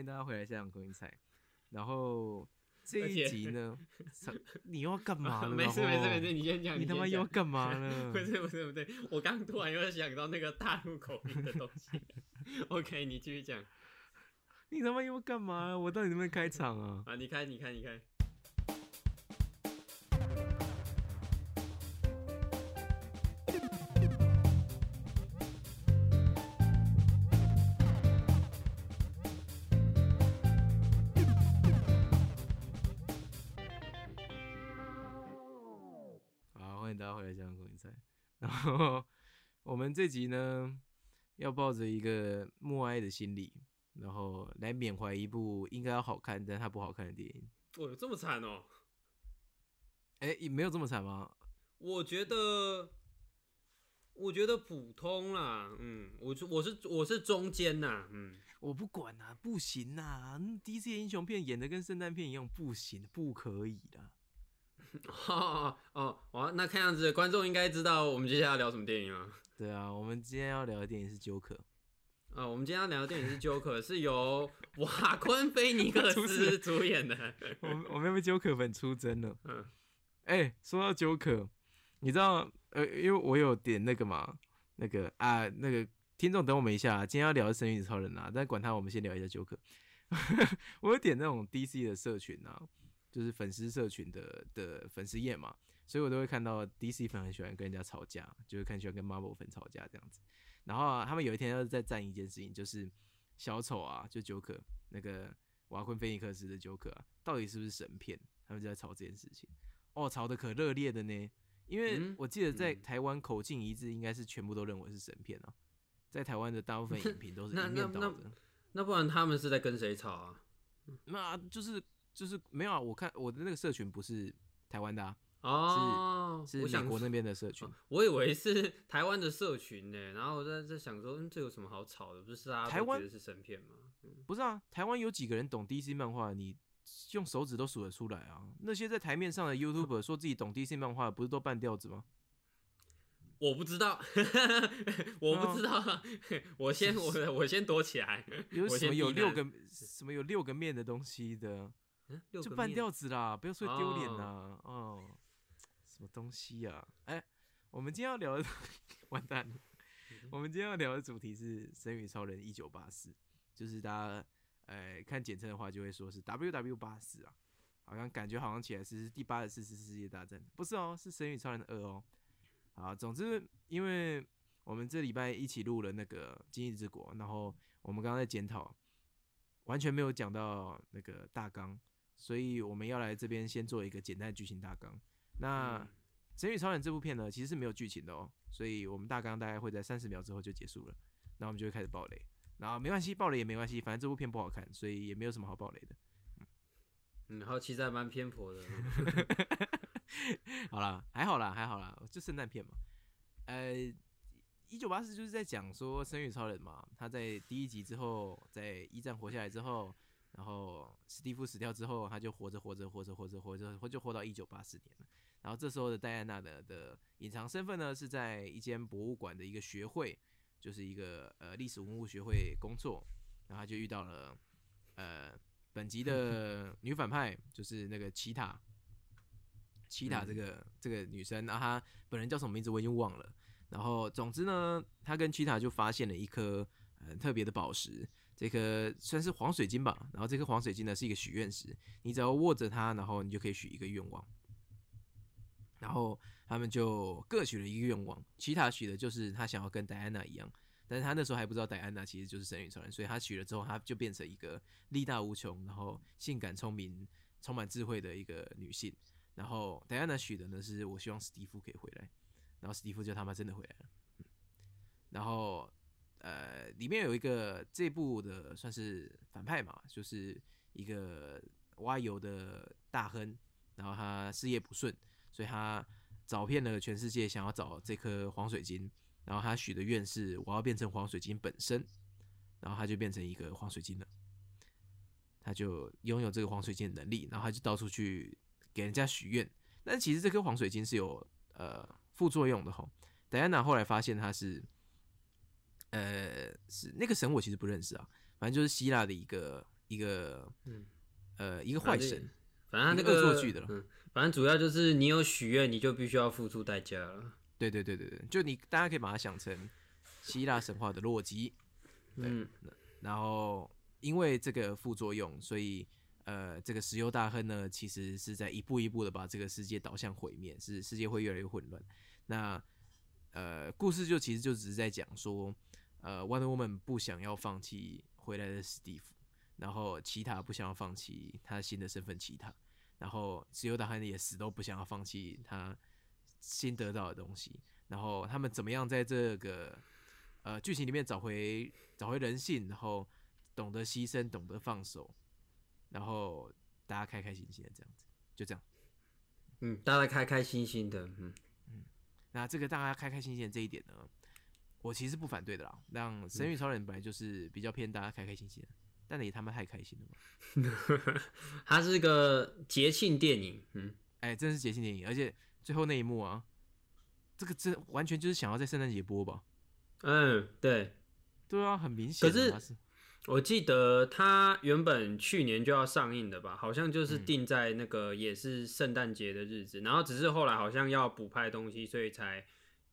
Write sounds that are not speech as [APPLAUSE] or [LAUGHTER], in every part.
迎大家回来现场观音菜。然后这一集呢，你又要干嘛呢？[LAUGHS] 没事没事没事，你先讲。你他妈又要干嘛呢？[LAUGHS] 不是不是不对，我刚突然又想到那个大陆口音的东西。[LAUGHS] OK，你继续讲。你他妈又要干嘛？我到底能不能开场啊？啊，你开你开你开。然后 [LAUGHS] 我们这集呢，要抱着一个默哀的心理，然后来缅怀一部应该要好看但它不好看的电影。哦，有这么惨哦？哎，没有这么惨吗？我觉得，我觉得普通啦。嗯，我我是我是中间呐。嗯，我不管呐，不行呐。DC 英雄片演的跟圣诞片一样，不行，不可以的。哦哦，[LAUGHS] 哇！那看样子观众应该知道我们接下来要聊什么电影了？[LAUGHS] 对啊，我们今天要聊的电影是《Joker》啊。我们今天要聊的电影是《Joker》，是由瓦昆菲尼克 [LAUGHS] 斯主演的。我我们被 Joker 粉出征了。嗯，哎，说到 Joker，你知道呃，因为我有点那个嘛，那个啊，那个听众等我们一下，今天要聊的《神与超人》啊，但管他，我们先聊一下 Joker。我有点那种 DC 的社群啊。就是粉丝社群的的粉丝页嘛，所以我都会看到 DC 粉很喜欢跟人家吵架，就是很喜欢跟 Marvel 粉吵架这样子。然后啊，他们有一天要在赞一件事情，就是小丑啊，就 Joker 那个瓦昆菲尼克斯的 Joker 啊，到底是不是神片？他们就在吵这件事情。哦，吵得可热烈的呢，因为我记得在台湾口径一致，应该是全部都认为是神片啊。在台湾的大部分影 [LAUGHS] 评都是一面倒的。那不然他们是在跟谁吵啊？那就是。就是没有啊，我看我的那个社群不是台湾的啊，哦，是是美国那边的社群，我以为是 [LAUGHS] 台湾的社群呢，然后我在在想说，嗯，这有什么好吵的？不是啊，台湾是神片吗？不是啊，台湾有几个人懂 DC 漫画？你用手指都数得出来啊。那些在台面上的 YouTuber 说自己懂 DC 漫画，不是都半吊子吗？[LAUGHS] 我不知道，[LAUGHS] 我不知道，我先我我先躲起来。有什么有六个什么有六个面的东西的？就半吊子啦，不要说丢脸啦！哦，什么东西呀？哎，我们今天要聊的 [LAUGHS] 完蛋了。我们今天要聊的主题是《神与超人一九八四》，就是大家呃看简称的话就会说是 W W 八四啊，好像感觉好像起来是第八十四次世界大战，不是哦，是《神与超人二》哦。啊，总之，因为我们这礼拜一起录了那个《今日之国》，然后我们刚刚在检讨，完全没有讲到那个大纲。所以我们要来这边先做一个简单的剧情大纲。那《神与超人》这部片呢，其实是没有剧情的哦，所以我们大纲大概会在三十秒之后就结束了。那我们就会开始爆雷。然后没关系，爆雷也没关系，反正这部片不好看，所以也没有什么好爆雷的。嗯嗯，好，其实还蛮偏颇的。[LAUGHS] 好啦，还好啦，还好啦，就圣诞片嘛。呃，一九八四就是在讲说神与超人嘛，他在第一集之后，在一战活下来之后。然后史蒂夫死掉之后，他就活着活着活着活着活着，活就活到一九八四年了。然后这时候的戴安娜的的隐藏身份呢，是在一间博物馆的一个学会，就是一个呃历史文物学会工作。然后他就遇到了呃本集的 [LAUGHS] 女反派，就是那个奇塔，奇塔这个这个女生，然后她本人叫什么名字我已经忘了。然后总之呢，她跟奇塔就发现了一颗。很特别的宝石，这颗算是黄水晶吧。然后这颗黄水晶呢是一个许愿石，你只要握着它，然后你就可以许一个愿望。然后他们就各许了一个愿望。奇塔许的就是他想要跟戴安娜一样，但是他那时候还不知道戴安娜其实就是神与超人，所以他许了之后，他就变成一个力大无穷，然后性感聪明、充满智慧的一个女性。然后戴安娜许的呢是我希望史蒂夫可以回来，然后史蒂夫就他妈真的回来了。然后。呃，里面有一个这部的算是反派嘛，就是一个挖油的大亨，然后他事业不顺，所以他找遍了全世界，想要找这颗黄水晶，然后他许的愿是我要变成黄水晶本身，然后他就变成一个黄水晶了，他就拥有这个黄水晶的能力，然后他就到处去给人家许愿，但其实这颗黄水晶是有呃副作用的哈，戴安娜后来发现它是。呃，是那个神，我其实不认识啊。反正就是希腊的一个一个嗯呃一个坏神，反正他那个恶作剧的了嗯，反正主要就是你有许愿，你就必须要付出代价了。对对对对对，就你大家可以把它想成希腊神话的洛基，[LAUGHS] 对嗯然后因为这个副作用，所以呃，这个石油大亨呢，其实是在一步一步的把这个世界导向毁灭，是世界会越来越混乱。那呃，故事就其实就只是在讲说，呃，Wonder Woman 不想要放弃回来的史蒂夫，然后其他不想要放弃他新的身份其他，然后石油大亨也死都不想要放弃他新得到的东西，然后他们怎么样在这个呃剧情里面找回找回人性，然后懂得牺牲，懂得放手，然后大家开开心心的这样子，就这样。嗯，大家开开心心的，嗯，那这个大家开开心心的这一点呢，我其实不反对的啦。让《神与超人》本来就是比较偏大家开开心心的，但也他妈太开心了嘛！[LAUGHS] 它是个节庆电影，嗯，哎，真的是节庆电影，而且最后那一幕啊，这个真完全就是想要在圣诞节播吧？嗯，对，对啊，很明显啊。可是是我记得它原本去年就要上映的吧，好像就是嗯定在那个也是圣诞节的日子，然后只是后来好像要补拍东西，所以才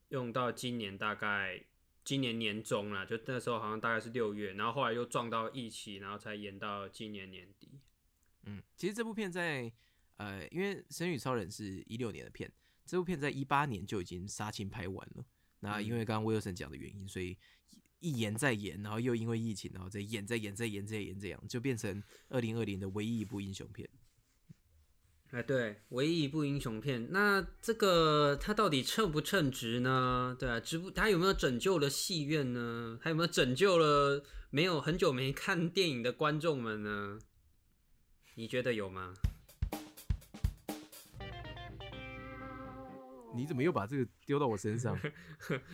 用到今年大概今年年中啦，就那时候好像大概是六月，然后后来又撞到疫情，然后才延到今年年底。嗯，其实这部片在呃，因为《神与超人》是一六年的片，这部片在一八年就已经杀青拍完了。那因为刚刚威尔森讲的原因，所以一延再延，然后又因为疫情，然后再延再延再延再延，这样就变成二零二零的唯一一部英雄片。哎，对，唯一一部英雄片，那这个它到底称不称职呢？对啊，值不？它有没有拯救了戏院呢？还有没有拯救了没有很久没看电影的观众们呢？你觉得有吗？[LAUGHS] 你怎么又把这个丢到我身上？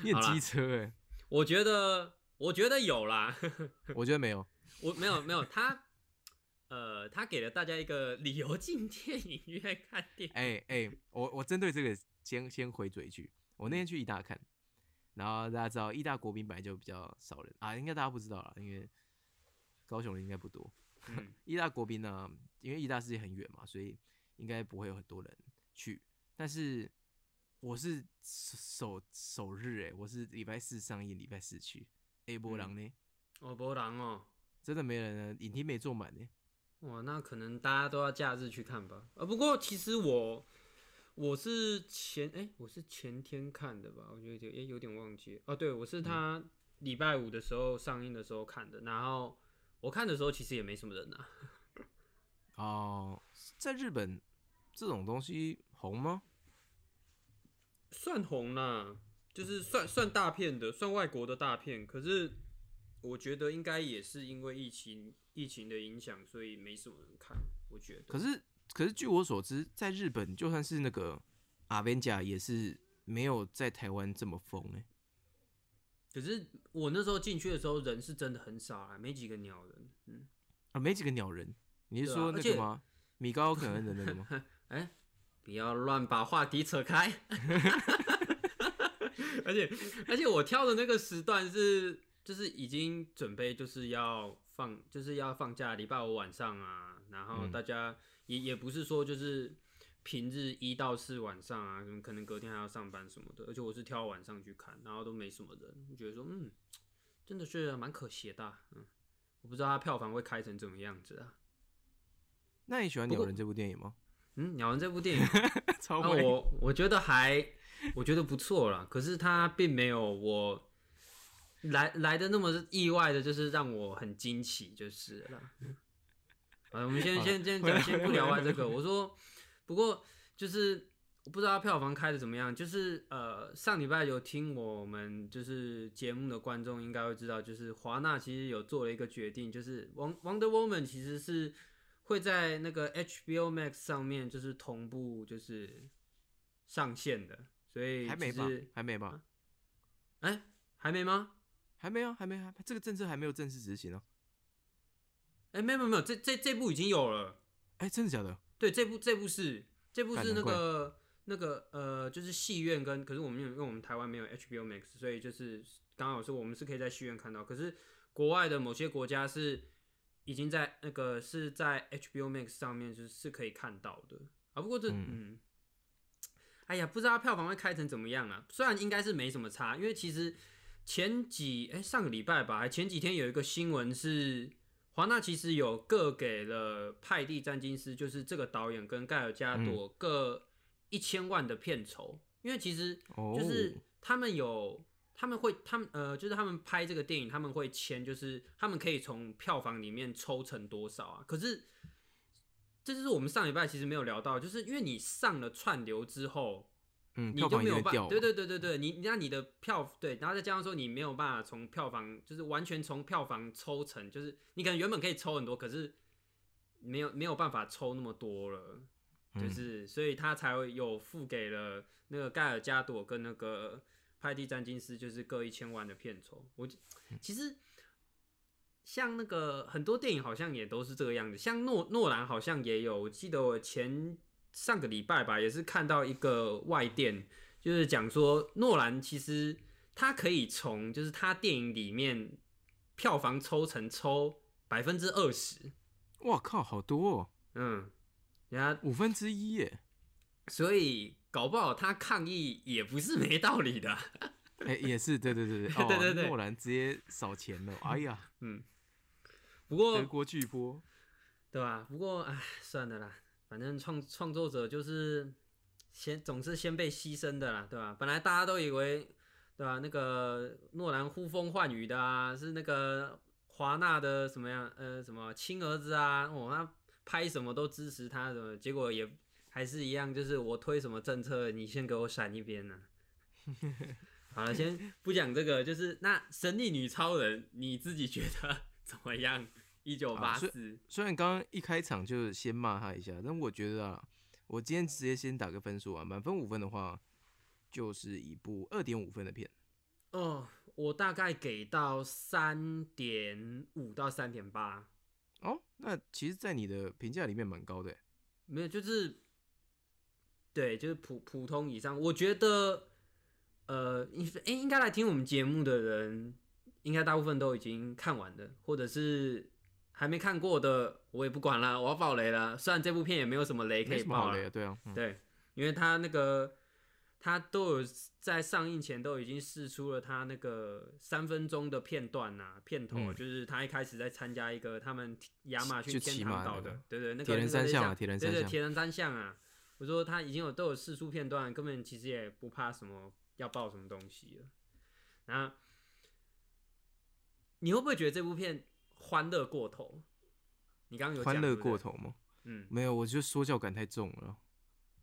你 [LAUGHS] 好啦很机车哎、我觉得，我觉得有啦。[LAUGHS] 我觉得没有。我没有没有，他呃，他给了大家一个理由进电影院看电影。哎、哎、我我针对这个先先回嘴一句，我那天去义大看，然后大家知道义大国宾本来就比较少人啊，应该大家不知道了，因为高雄人应该不多。嗯义大国宾呢，因为义大世界很远嘛，所以应该不会有很多人去。但是我是首首日哎、我是礼拜四上映，礼拜四去。A 波郎呢，哦，波浪哦，真的没人呢，影厅没坐满呢。哇，那可能大家都要假日去看吧。呃，不过其实我我是前哎、我是前天看的吧，我觉得有点哎、有点忘记了哦。对，我是他礼拜五的时候上映的时候看的，然后我看的时候其实也没什么人啊。[LAUGHS] 哦，在日本这种东西红吗？算红啦，就是算算大片的，算外国的大片。可是我觉得应该也是因为疫情疫情的影响，所以没什么人看。我觉得，可是可是据我所知，在日本就算是那个阿 v 甲也是没有在台湾这么疯哎、可是我那时候进去的时候，人是真的很少啊，没几个鸟人。嗯，啊，没几个鸟人。你是说那个吗？米高可能的那个吗？[LAUGHS] 哎、不要乱把话题扯开。[LAUGHS] 而且而且我挑的那个时段是，就是已经准备就是要放，就是要放假，礼拜五晚上啊，然后嗯大家也也不是说就是平日一到四晚上啊，可能隔天还要上班什么的，而且我是挑晚上去看，然后都没什么人，我觉得说嗯，真的是蛮可惜的啊、嗯，我不知道它票房会开成怎么样子啊。那你喜欢鸟人这部电影吗？嗯，鸟人这部电影啊，[LAUGHS] 超会我我觉得还我觉得不错啦，可是它并没有我来来的那么意外的，就是让我很惊奇，就是了啦。啊，我们先好先先讲，先不聊完这个。我说，不过就是我不知道票房开的怎么样，就是呃上礼拜有听我们就是节目的观众应该会知道，就是华纳其实有做了一个决定，就是《王 Wonder Woman》其实是会在那个 HBO Max 上面就是同步就是上线的，所以还没吧？还没吧？哎、还没吗？还没有，还没还，这个政策还没有正式执行哦。哎、没有没有没有，这这这部已经有了。哎，真的假的？对，这部这部是这部是那个那个呃，就是戏院跟可是我们因为我们台湾没有 HBO Max，所以就是刚好是我们是可以在戏院看到，可是国外的某些国家是已经在那个是在 HBO Max 上面就是是可以看到的啊。不过这嗯嗯，哎呀，不知道票房会开成怎么样啊？虽然应该是没什么差，因为其实前几哎、上个礼拜吧，还前几天有一个新闻是华纳其实有各给了派蒂詹金斯，就是这个导演跟盖尔加朵各一千万的片酬，因为其实哦，就是他们有，他们会，他们呃，就是他们拍这个电影，他们会签，就是他们可以从票房里面抽成多少啊？可是这就是我们上礼拜其实没有聊到，就是因为你上了串流之后，嗯，你就没有办法，对对对对对，你那你的票对，然后再加上说你没有办法从票房，就是完全从票房抽成，就是你可能原本可以抽很多，可是没有没有办法抽那么多了。就嗯是，所以他才会有付给了那个盖尔加朵跟那个派蒂詹金斯，就是各一千万的片酬。我就其实像那个很多电影好像也都是这个样子，像诺诺兰好像也有。我记得我前上个礼拜吧，也是看到一个外电，就是讲说诺兰其实他可以从就是他电影里面票房抽成抽百分之二十，哇靠，好多哦，嗯，人家五分之一耶，所以搞不好他抗议也不是没道理的。[LAUGHS] 哎，也是，对对对 [LAUGHS] 对，哦对对。对诺兰直接扫钱了，哎呀，嗯，不过德国巨波，对吧？不过哎，算了啦，反正创创作者就是先总是先被牺牲的啦，对吧？本来大家都以为，对吧？那个诺兰呼风唤雨的啊，是那个华纳的什么样呃什么亲儿子啊，哦，他拍什么都支持他什么，结果也还是一样，就是我推什么政策，你先给我闪一边呢、[LAUGHS] 好了，先不讲这个，就是那神力女超人，你自己觉得 [LAUGHS] 怎么样？一九八啊四，虽然刚刚一开场就先骂他一下，但我觉得啊，我今天直接先打个分数啊，满分五分的话，就是一部二点五分的片。哦，我大概给到三点五到三点八，哦，那其实，在你的评价里面蛮高的欸。没有，就是对，就是普普通以上。我觉得，呃，应哎、应该来听我们节目的人，应该大部分都已经看完了，或者是还没看过的，我也不管了，我要爆雷了。虽然这部片也没有什么雷可以爆对啊，嗯。对，因为他那个他都有在上映前都已经试出了他那个三分钟的片段呐、片头，嗯。就是他一开始在参加一个他们亚马逊就天堂岛的，对对，那个铁人三项啊铁人对对三项铁人三项啊，我说他已经有都有试出片段，根本其实也不怕什么要爆什么东西了。然后你会不会觉得这部片欢乐过头？你刚刚有讲欢乐过，头吗？嗯，没有，我觉得说教感太重了。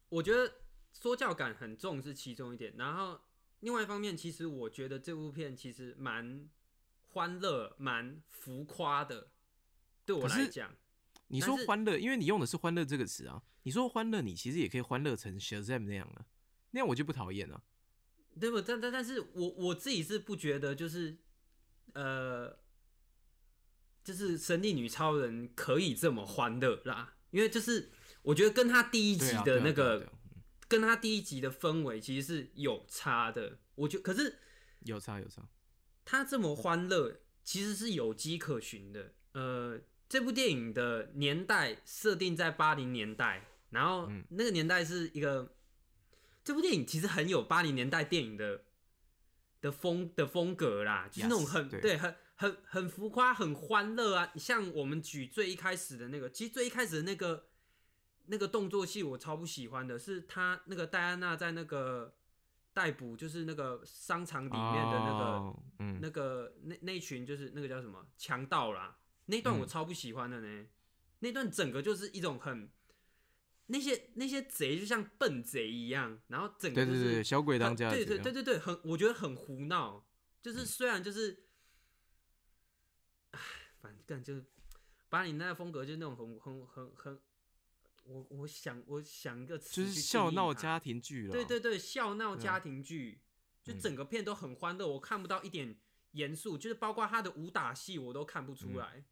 我觉得说教感很重是其中一点，然后另外一方面，其实我觉得这部片其实蛮欢乐、蛮浮夸的。对我来讲，你说欢乐，因为你用的是欢乐这个词啊。你说欢乐，你其实也可以欢乐成 Shazam 那样啊，那样我就不讨厌了。对不？但但但是我我自己是不觉得，就是呃，就是神力女超人可以这么欢乐啦，因为就是我觉得跟他第一集的那个，跟他第一集的氛围其实是有差的。我觉可是有差有差。他这么欢乐，其实是有迹可循的。呃，这部电影的年代设定在八零年代，然后嗯那个年代是一个，这部电影其实很有八零年代电影的的风的风格啦，就是那种很对对很很很浮夸、很欢乐啊。像我们举最一开始的那个，其实最一开始的那个那个动作戏，我超不喜欢的，是他那个戴安娜在那个逮捕，就是那个商场里面的那个。哦、嗯，那个那那群就是那个叫什么强盗啦，那段我嗯超不喜欢的呢。那段整个就是一种很那些那些贼就像笨贼一样，然后整个就是对对对，小鬼当家对对对对对，很我觉得很胡闹。就是虽然就是，唉，反正就是把你那个风格就是那种很很很很，我我想我想一个词就是笑闹家庭剧了。对对对，笑闹家庭剧，就嗯。整个片都很欢乐，我看不到一点严肃，就是包括他的武打戏我都看不出嗯。来，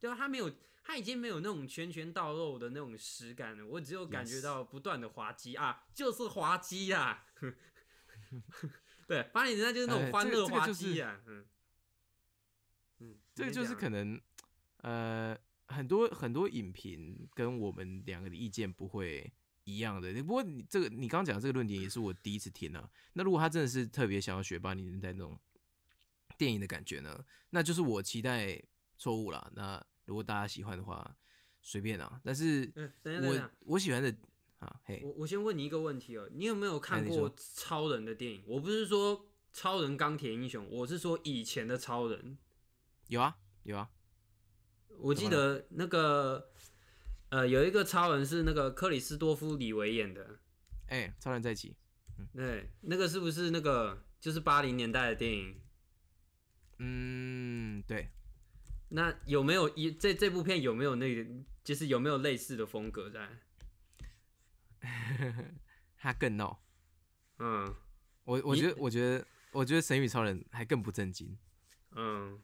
对啊，他没有，他已经没有那种拳拳到肉的那种实感了，我只有感觉到不断的滑稽啊，就是滑稽啊，[LAUGHS] 对，八零年代就是那种欢乐滑这个就是稽啊，嗯嗯，这个就是可能，呃，很多很多影评跟我们两个的意见不会一样的。不过你这个你刚刚讲的这个论点也是我第一次听啊。那如果他真的是特别想要学八零年代那种电影的感觉呢，那就是我期待错误了。那如果大家喜欢的话，随便啊。但是我下，我喜欢的啊，嘿，我我先问你一个问题哦，你有没有看过超人的电影？我不是说超人钢铁英雄，我是说以前的超人。有啊有啊，我记得那个呃，有一个超人是那个克里斯多夫李维演的，哎、超人在一起，对，那个是不是那个就是八零年代的电影？嗯，对，那有没有一这这部片有没有那个，就是有没有类似的风格在？[LAUGHS] 他更闹。嗯我我觉得我觉得我觉得神与超人还更不正经。嗯，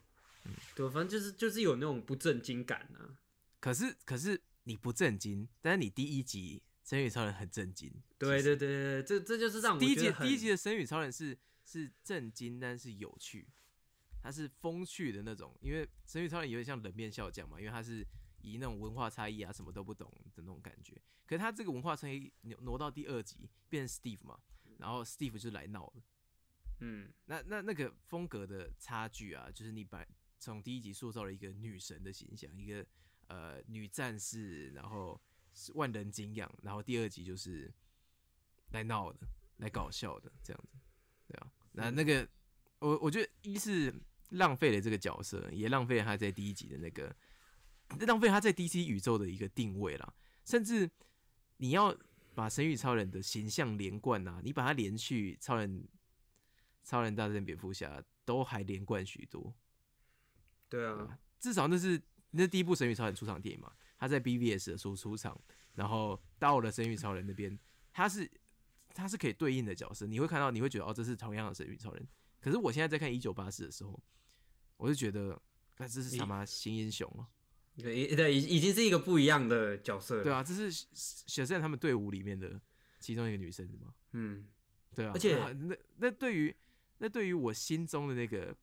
对，反正就是就是有那种不正经感啊。可是可是你不正经，但是你第一集神与超人很正经。对对对对，这这就是让我第一集第一集的神与超人是是正经，但是有趣，它是风趣的那种。因为神与超人有点像冷面笑匠嘛，因为他是以那种文化差异啊什么都不懂的那种感觉。可是他这个文化差异挪挪到第二集变成 Steve 嘛，然后 Steve 就来闹了。嗯那那那个风格的差距啊，就是你把从第一集塑造了一个女神的形象，一个呃女战士，然后是万人敬仰，然后第二集就是来闹的，来搞笑的这样子，对啊。那那个我我觉得一是浪费了这个角色，也浪费了他在第一集的那个，浪费他在 DC 宇宙的一个定位啦，甚至你要把神与超人的形象连贯啊，你把它连续超人。超人大战蝙蝠侠都还连贯许多，对啊，至少那是那第一部神与超人出场电影嘛，他在 BVS 的时候出场，然后到了神与超人那边，他是他是可以对应的角色，你会看到你会觉得哦这是同样的神与超人，可是我现在在看一九八四的时候，我就觉得，那这是他妈新英雄哦、对对，已已经是一个不一样的角色了。对啊，这是小圣他们队伍里面的其中一个女生嘛，嗯，对啊，而且啊那那对于那对于我心中的那个，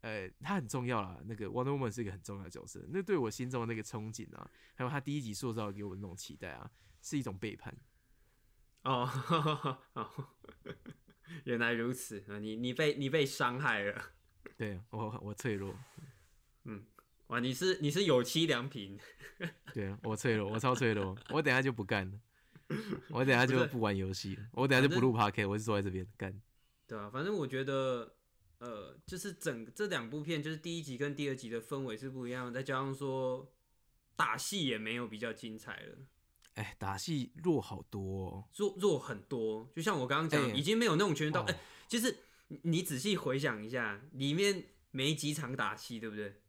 呃，他很重要啦。那个 Wonder Woman 是一个很重要的角色，那对我心中的那个憧憬啊，还有他第一集塑造给我的那种期待啊，是一种背叛。哦，[LAUGHS] 哦 [LAUGHS] 原来如此啊！你你被你被伤害了，[LAUGHS] 对我我脆弱，嗯哇！你是你是有妻良品，对我脆弱，我超脆弱，我等下就不干了，我等下就不玩游戏了，我等下就不录 p a r k 我就坐在这边干。对啊，反正我觉得，呃，就是整这两部片，就是第一集跟第二集的氛围是不一样的，再加上说打戏也没有比较精彩了，哎，打戏弱好多、哦，弱弱很多。就像我刚刚讲，哎已经没有那种拳头，哦哎、其实你你仔细回想一下，里面没几场打戏，对不对？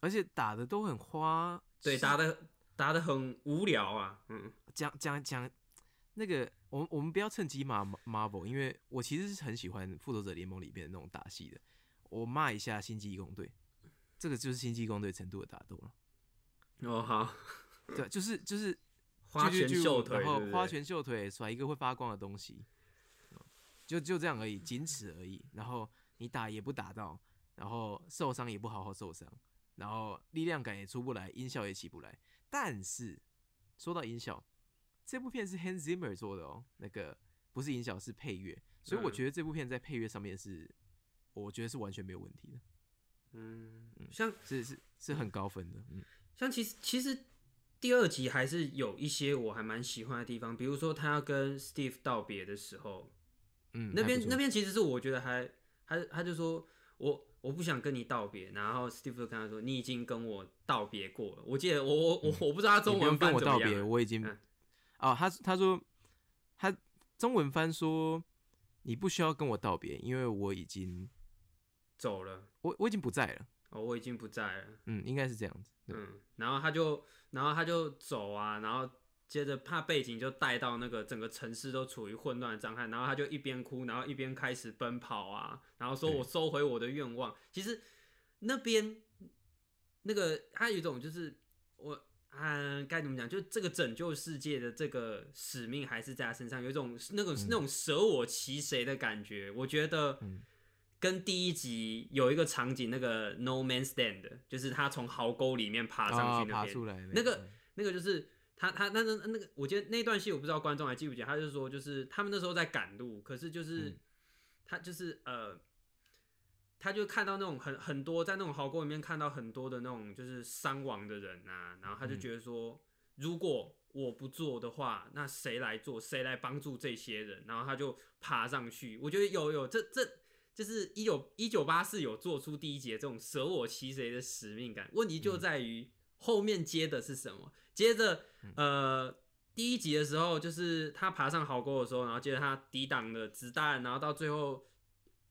而且打的都很花。对，打的打的很无聊啊，嗯，讲讲讲那个，我们我们不要趁机骂 Marvel，因为我其实是很喜欢复仇者联盟里面的那种打戏的。我骂一下星际义工队，这个就是星际义工队程度的打斗了。哦好，对，就是就是 [LAUGHS] 花拳绣腿，然后花拳绣腿，甩一个会发光的东西，就就这样而已，仅此而已。然后你打也不打到，然后受伤也不好好受伤，然后力量感也出不来，音效也起不来。但是说到音效，这部片是 Hans Zimmer 做的哦，那个不是音效是配乐，所以我嗯觉得这部片在配乐上面是，我觉得是完全没有问题的，嗯，像是是是很高分的，嗯。像其实其实第二集还是有一些我还蛮喜欢的地方，比如说他要跟 Steve 道别的时候，嗯，那边那边其实是我觉得还还他就说我我不想跟你道别，然后 Steve 就跟他说你已经跟我道别过了。我记得我我我我不知道他中文跟我道别。我已经嗯哦，他他说他中文翻说你不需要跟我道别，因为我已经走了我我已经不在了，哦，我已经不在了。嗯，应该是这样子，嗯，然后他就然后他就走啊，然后接着怕背景就带到那个整个城市都处于混乱的状态，然后他就一边哭，然后一边开始奔跑啊，然后说我收回我的愿望。其实那边那个他有一种就是我。嗯，该怎么讲？就这个拯救世界的这个使命还是在他身上，有一种那种、那种舍我其谁的感觉。我觉得嗯跟第一集有一个场景，那个 No Man Stand，就是他从壕沟里面爬上啊去那边，爬出来那个那个就是他他那那那个，我觉得那段戏我不知道观众还记不记得，他就说就是他们那时候在赶路，可是就是、嗯他就是呃，他就看到那种很很多在那种壕沟里面看到很多的那种就是伤亡的人啊，然后他就嗯觉得说，如果我不做的话，那谁来做？谁来帮助这些人？然后他就爬上去，我觉得有有这这。就是一九一九八四有做出第一节这种舍我其谁的使命感，问题就嗯在于后面接的是什么？接着嗯呃第一集的时候，就是他爬上壕沟的时候，然后接着他抵挡了子弹，然后到最后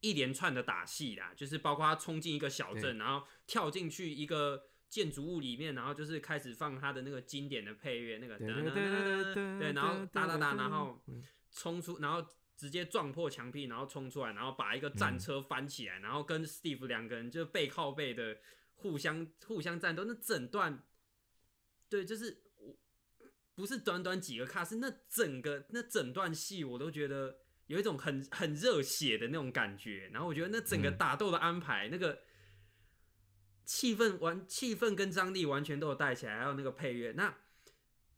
一连串的打戏啦，就是包括他冲进一个小镇，然后跳进去一个建筑物里面，然后就是开始放他的那个经典的配乐，那个对噔噔噔噔噔对，然后哒哒哒，然后嗯。冲出，然后直接撞破墙壁，然后冲出来，然后把一个战车翻起来，然后跟 Steve 两个人就背靠背的互相互相战斗，那整段，对，就是我不是短短几个卡，是那整个那整段戏，我都觉得有一种很很热血的那种感觉，然后我觉得那整个嗯打斗的安排，那个气氛完气氛跟张力完全都有带起来，还有那个配乐，那。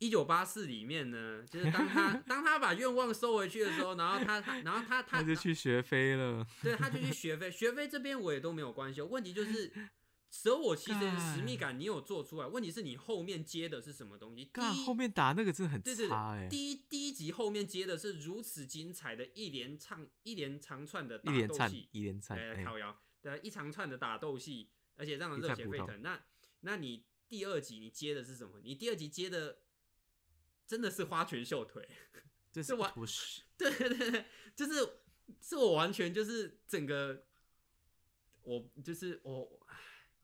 一九八四里面呢，就是当他 [LAUGHS] 当他把愿望收回去的时候，然后他他然后他他他就去学飞了。对，他就去学飞，学飞这边我也都没有关系。问题就是舍我其谁的使命感，你有做出来。问题是你后面接的是什么东西？第干一后面打那个真的很差哎，第一第一集后面接的是如此精彩的一连唱一连长串的打斗戏，一连串，对，哎靠腰，对，一长串的打斗戏，而且让人热血沸腾。那那你第二集你接的是什么？你第二集接的真的是花拳绣腿。[LAUGHS] 这是完不是对 [LAUGHS] 对对对，就是是我完全就是整个，我就是我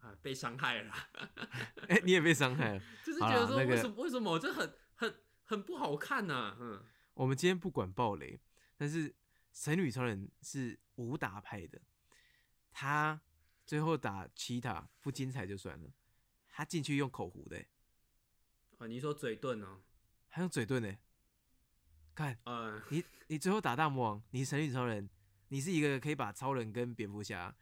啊被伤害了啦，[LAUGHS] 哎，你也被伤害了。[LAUGHS] 就是觉得说为什么、为什么这很很很不好看呢、嗯，我们今天不管暴雷，但是神女超人是武打派的，他最后打奇塔不精彩就算了，他进去用口胡的欸，啊你说嘴遁哦，还用嘴遁呢。看呃，你，[LAUGHS] 你最后打大魔王，你是神女超人，你是一个可以把超人跟蝙蝠侠，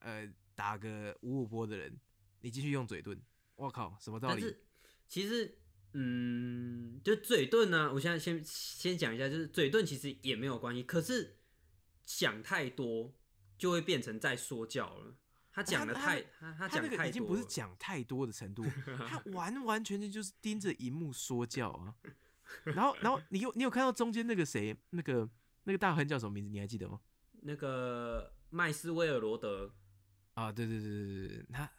呃，打个五五波的人，你继续用嘴遁，我靠，什么道理？其实嗯，就嘴遁呢，我现在先先讲一下，就是嘴遁其实也没有关系，可是想太多就会变成在说教了。他讲的太他他讲太多已经不是讲太多的程度，[LAUGHS] 他完完全全就是盯着荧幕说教啊。然后，然后你有你有看到中间那个谁，那个那个大亨叫什么名字？你还记得吗？那个麦斯威尔罗德，啊，对对对对对对，他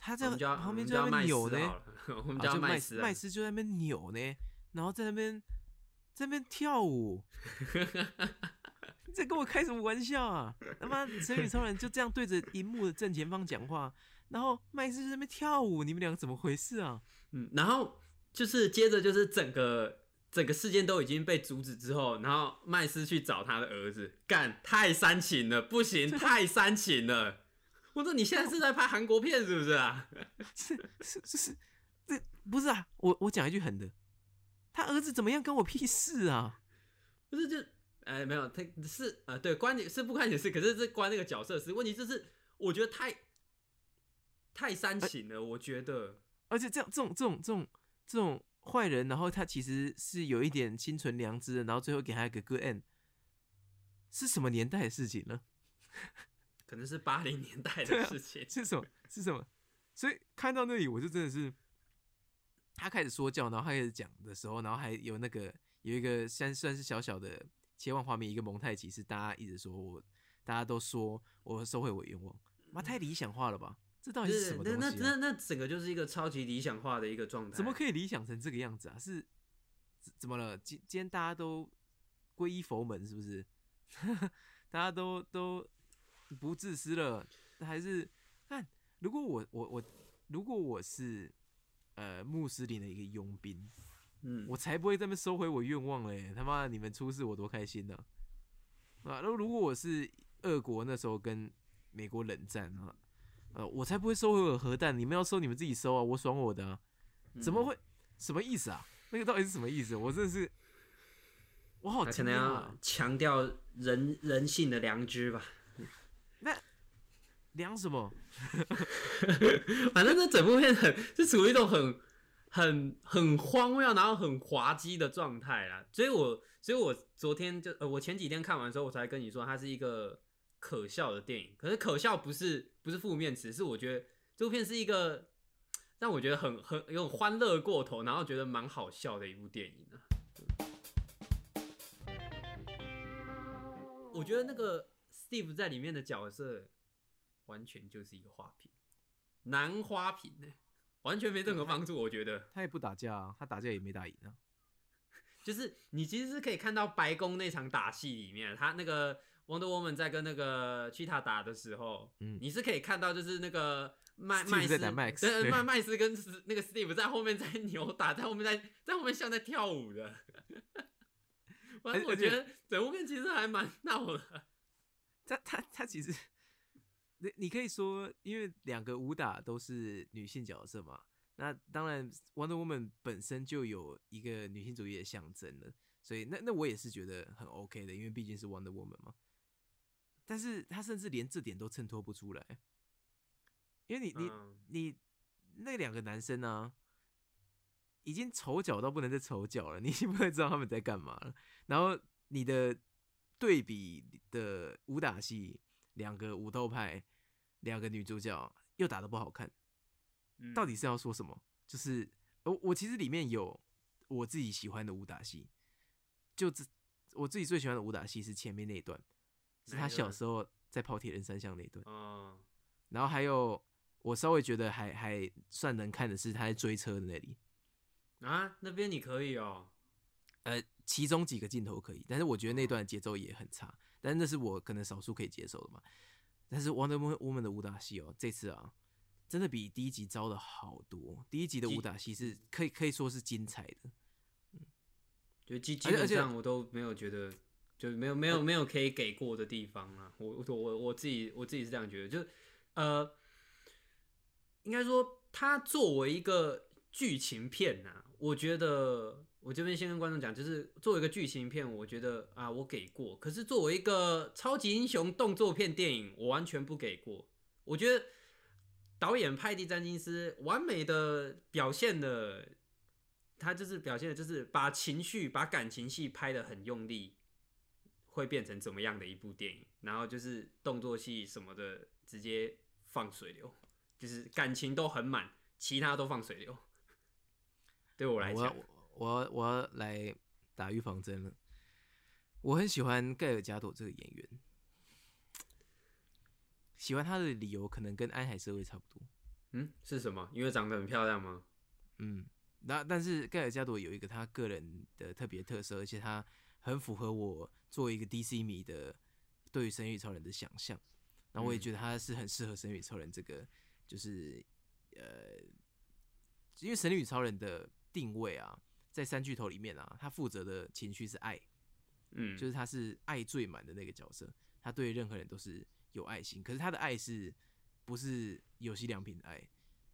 他在旁边就在那边扭呢，我 [LAUGHS] 们啊就麦叫斯啊麦斯就在那边扭呢，然后在那边在那边跳舞。[LAUGHS] 你在跟我开什么玩笑啊？他妈神宇超人就这样对着荧幕的正前方讲话，然后麦斯就在那边跳舞，你们两个怎么回事啊？嗯，然后就是接着就是整个整个事件都已经被阻止之后，然后麦斯去找他的儿子，干太煽情了，不行，太煽情了。我说你现在是在拍韩国片是不是啊？是是是是，这不是啊！我我讲一句狠的，他儿子怎么样跟我屁事啊？不是就哎没有，他是呃对关你是不关你的事，可是这关那个角色的事。问题就是我觉得太太煽情了，我觉得。而且这样这种这种这种这种坏人，然后他其实是有一点心存良知的，然后最后给他一个 good end，是什么年代的事情呢？可能是八零年代的事情。是什么？是什么？所以看到那里，我就真的是，他开始说教，然后他开始讲的时候，然后还有那个有一个算算是小小的切换画面，一个蒙太奇是大家一直说我，大家都说我收回我愿望，妈太理想化了吧？这到底是什么，东西、那那那啊？那整个就是一个超级理想化的一个状态。怎么？可以理想成这个样子啊？是怎怎么？了？今今天大家都皈依佛门，是不是？大家都都不自私了，还是看？如果我我我，如果我是呃穆斯林的一个佣兵，嗯，我才不会这么收回我愿望嘞！他妈的，你们出事我多开心呢、啊！那如果我是俄国那时候跟美国冷战啊，呃，我才不会收回我核弹，你们要收你们自己收啊，我爽我的啊！怎么嗯会？什么意思啊？那个到底是什么意思？我真的是，我好他可能要！强调人人性的良知吧？那量什么？[LAUGHS] 反正这整部片很是处于一种很很很荒谬，然后很滑稽的状态啦。所以我所以我昨天就呃，我前几天看完之后，我才跟你说它是一个可笑的电影。可是可笑不是不是负面词，是我觉得这部片是一个让我觉得很很有种欢乐过头，然后觉得蛮好笑的一部电影啊。我觉得那个 Steve 在里面的角色完全就是一个花瓶，男花瓶呢、完全没任何帮助。我觉得，他也不打架啊，他打架也没打赢啊。就是你其实是可以看到白宫那场打戏里面，他那个 Wonder Woman 在跟那个 Cheetah 打的时候，嗯你是可以看到就是那个麦麦斯在打 Max，对对麦麦斯跟斯那个 Steve 在后面在扭打，在后面在在后面像在跳舞的。[LAUGHS] 反正我觉得整部片其实还蛮闹的。他他他其实，你你可以说，因为两个武打都是女性角色嘛，那当然 Wonder Woman 本身就有一个女性主义的象征了，所以那那我也是觉得很 OK 的，因为毕竟是 Wonder Woman 嘛。但是他甚至连这点都衬托不出来，因为你你、嗯你那两个男生呢、已经丑角到不能再丑角了，[LAUGHS] 你已经不会知道他们在干嘛了。然后你的对比的武打戏，两个武斗派，两个女主角又打的不好看，嗯到底是要说什么？就是我我其实里面有我自己喜欢的武打戏，就只我自己最喜欢的武打戏是前面那一段，是他小时候在跑铁人三项那一段。哦，然后还有我稍微觉得还还算能看的是他在追车的那里，啊，那边你可以哦。呃，其中几个镜头可以，但是我觉得那段节奏也很差，但是那是我可能少数可以接受的嘛。但是 Wonder Woman 的武打戏哦，这次啊，真的比第一集糟了好多。第一集的武打戏是可以可以说是精彩的，嗯就基基本上我都没有觉得，就没有没有没有可以给过的地方啊。我我我我自己我自己是这样觉得，就呃，应该说它作为一个剧情片呐、我觉得我这边先跟观众讲，就是作为一个剧情片，我觉得啊我给过，可是作为一个超级英雄动作片电影，我完全不给过。我觉得导演派蒂詹金斯完美的表现的。他就是表现的，就是把情绪、把感情戏拍的很用力，会变成怎么样的一部电影？然后就是动作戏什么的，直接放水流，就是感情都很满，其他都放水流。对我来讲，我要我要来打预防针了。我很喜欢盖尔加朵这个演员，喜欢他的理由可能跟安海社会差不多。嗯，是什么？因为长得很漂亮吗？嗯，那但是盖尔加朵有一个他个人的特别特色，而且他很符合我作为一个 DC 迷的对于神与超人的想象。然后我也嗯觉得他是很适合神与超人这个，就是呃，因为神与超人的定位啊，在三巨头里面啊，他负责的情绪是爱，嗯，就是他是爱最满的那个角色，他对任何人都是有爱心，可是他的爱是不是有机良品的爱？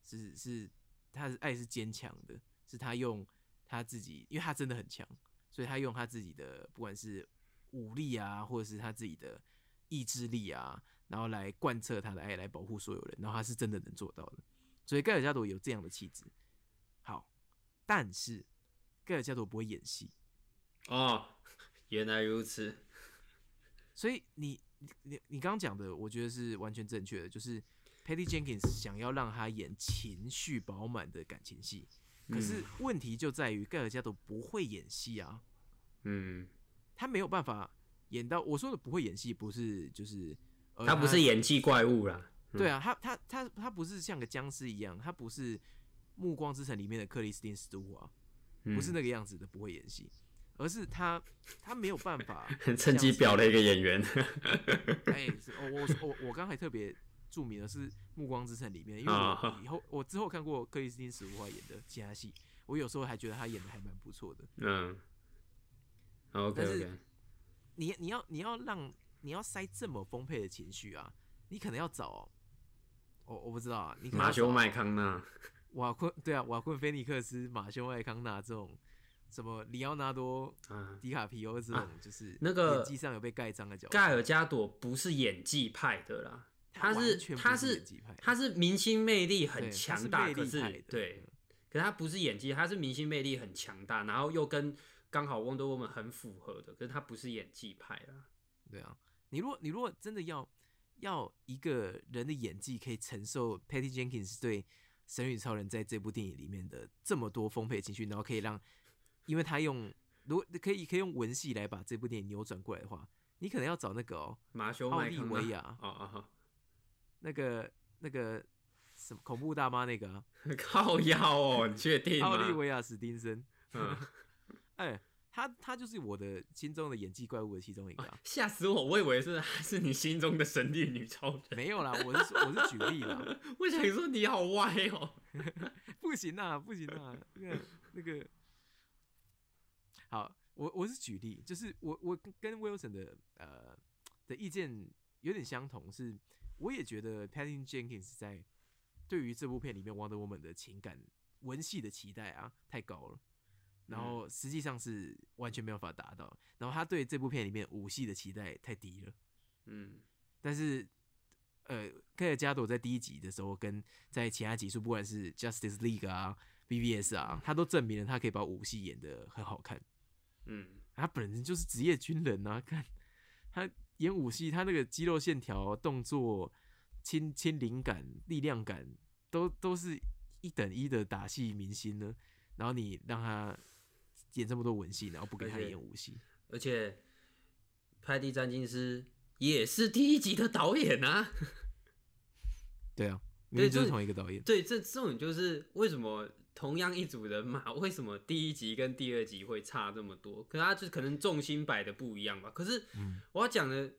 是是他的爱是坚强的，是他用他自己，因为他真的很强，所以他用他自己的不管是武力啊，或者是他自己的意志力啊，然后来贯彻他的爱，来保护所有人，然后他是真的能做到的。所以盖尔加朵有这样的气质。好，但是盖尔加朵不会演戏，哦，原来如此。所以你你你你刚刚讲的，我觉得是完全正确的，就是 Patty Jenkins 想要让他演情绪饱满的感情戏，可是嗯问题就在于盖尔加朵不会演戏啊，嗯，他没有办法演到我说的不会演戏，不是就是、呃、他不是演技怪物啦。对啊，他他他他不是像个僵尸一样，他不是《暮光之城》里面的克里斯汀·史都华，不是嗯那个样子的不会演戏，而是他他没有办法 [LAUGHS] 趁机表了一个演员。[LAUGHS] 哎、我我我刚才特别注明的是《暮光之城》里面，因为我啊以后我之后看过克里斯汀·史都华演的其他戏，我有时候还觉得他演的还蛮不错的。嗯，OK OK，你你要你要让你要塞这么丰沛的情绪啊，你可能要找我我不知道啊，马修麦康纳。瓦昆对啊，瓦昆菲尼克斯、马修麦康纳这种什么里奥纳多、啊，迪卡皮欧这种，就是那个演技上有被盖章的角色，盖尔加朵不是演技派的啦，他是他是他是明星魅力很强大，可是对，可是他不是演技，他是明星魅力很强大，然后又跟刚好 Wonder Woman 很符合的，可是他不是演技派啦。对啊，你如果你如果真的要要一个人的演技可以承受 Patty Jenkins 对神与超人在这部电影里面的这么多丰沛情绪，然后可以让，因为他用如果可以可以用文戏来把这部电影扭转过来的话，你可能要找那个哦，马修奥利维亚哦哦那个那个什么恐怖大妈那个、[LAUGHS] 靠腰哦，你确定奥利？维亚史丁森，嗯，[LAUGHS] 哎、他他就是我的心中的演技怪物的其中一个、啊。[LAUGHS] 吓死我！我以为是是你心中的神力女超人。没有啦，我是说我是举例啦，[LAUGHS] 我想说你好歪哦。[LAUGHS] 不行啊，不行啊，那个那个，好，我我是举例，就是我我跟跟 Wilson 的呃的意见有点相同，是我也觉得 Patty Jenkins 在对于这部片里面 Wonder Woman 的情感文戏的期待啊太高了，然后实际上是完全没有办法达到，然后他对这部片里面武戏的期待太低了。嗯但是，呃，盖尔加朵在第一集的时候，跟在其他集数，不管是 Justice League 啊、BVS 啊，他都证明了他可以把武戏演得很好看。嗯，他本人就是职业军人啊，看他演武戏，他那个肌肉线条、动作、亲亲灵感、力量感，都都是一等一的打戏明星呢。然后你让他演这么多文戏，然后不给他演武戏，而且派蒂詹金斯也是第一集的导演啊。[LAUGHS] 对啊，明对明就是同一个导演。对，这这种就是为什么同样一组人马，为什么第一集跟第二集会差这么多？可他就可能重心摆的不一样吧。可是嗯我要讲的，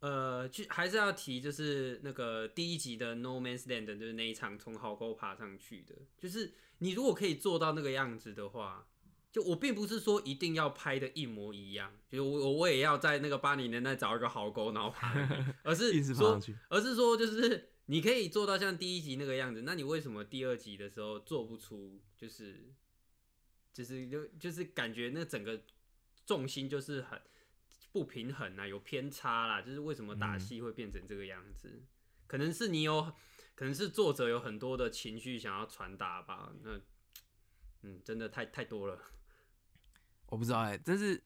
呃，就还是要提，就是那个第一集的 No Man's Land，就是那一场从壕沟爬上去的，就是你如果可以做到那个样子的话。就我并不是说一定要拍的一模一样，就是我我也要在那个八零年代找一个壕沟然后爬 [LAUGHS] 而是说而是说，就是你可以做到像第一集那个样子，那你为什么第二集的时候做不出？就是就是就就是感觉那整个重心就是很不平衡啊，有偏差啦。就是为什么打嗯戏会变成这个样子？可能是你有，可能是作者有很多的情绪想要传达吧。那嗯，真的太太多了。我不知道哎、但是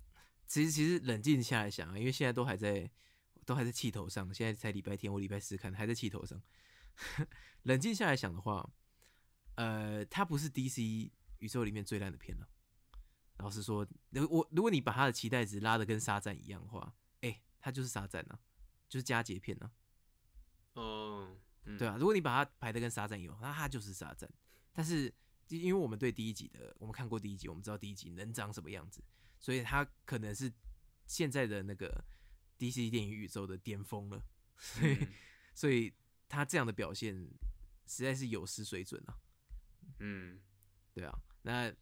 其实其实冷静下来想啊，因为现在都还在都还在气头上，现在才礼拜天，我礼拜四看还在气头上。[LAUGHS] 冷静下来想的话，呃，它不是 DC 宇宙里面最烂的片了。老实说，如我如果你把它的期待值拉的跟沙赞一样的话，哎、它就是沙赞啊，就是佳节片啊，哦，嗯对啊，如果你把它排的跟沙赞一样，那它就是沙赞。但是因为我们对第一集的，我们看过第一集，我们知道第一集能长什么样子，所以它可能是现在的那个 DC 电影宇宙的巅峰了，[LAUGHS] 所以、嗯。所以他这样的表现实在是有失水准啊，嗯。对啊，那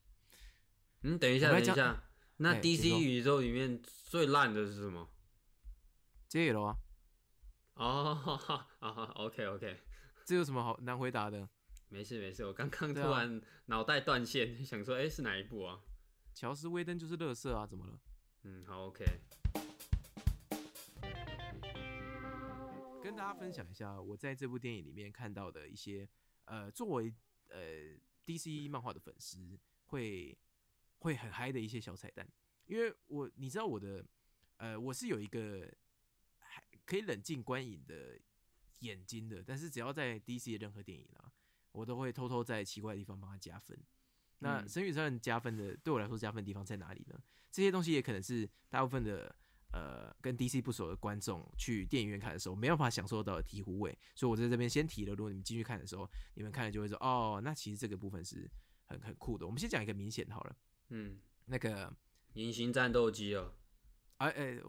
嗯，等一下，来讲等一下，那哎请 DC 宇宙里面最烂的是什么？这了啊，哦，哈哈啊，OK OK，这有什么好难回答的？没事没事，我刚刚突然脑袋断线，想说，哎、是哪一部啊？乔斯威登就是乐色啊，怎么了？嗯，好 OK，跟大家分享一下我在这部电影里面看到的一些呃，作为呃 DC 漫画的粉丝会会很嗨的一些小彩蛋，因为我你知道我的呃，我是有一个还可以冷静观影的眼睛的，但是只要在 DC 的任何电影啊，我都会偷偷在奇怪的地方帮他加分。那嗯神与超人加分的，对我来说加分的地方在哪里呢？这些东西也可能是大部分的呃跟 DC 不熟的观众去电影院看的时候没办法享受到的醍醐味，所以我在这边先提了。如果你们进去看的时候，你们看了就会说，哦，那其实这个部分是很很酷的。我们先讲一个明显好了，嗯，那个，隐形战斗机哦，哎、哎、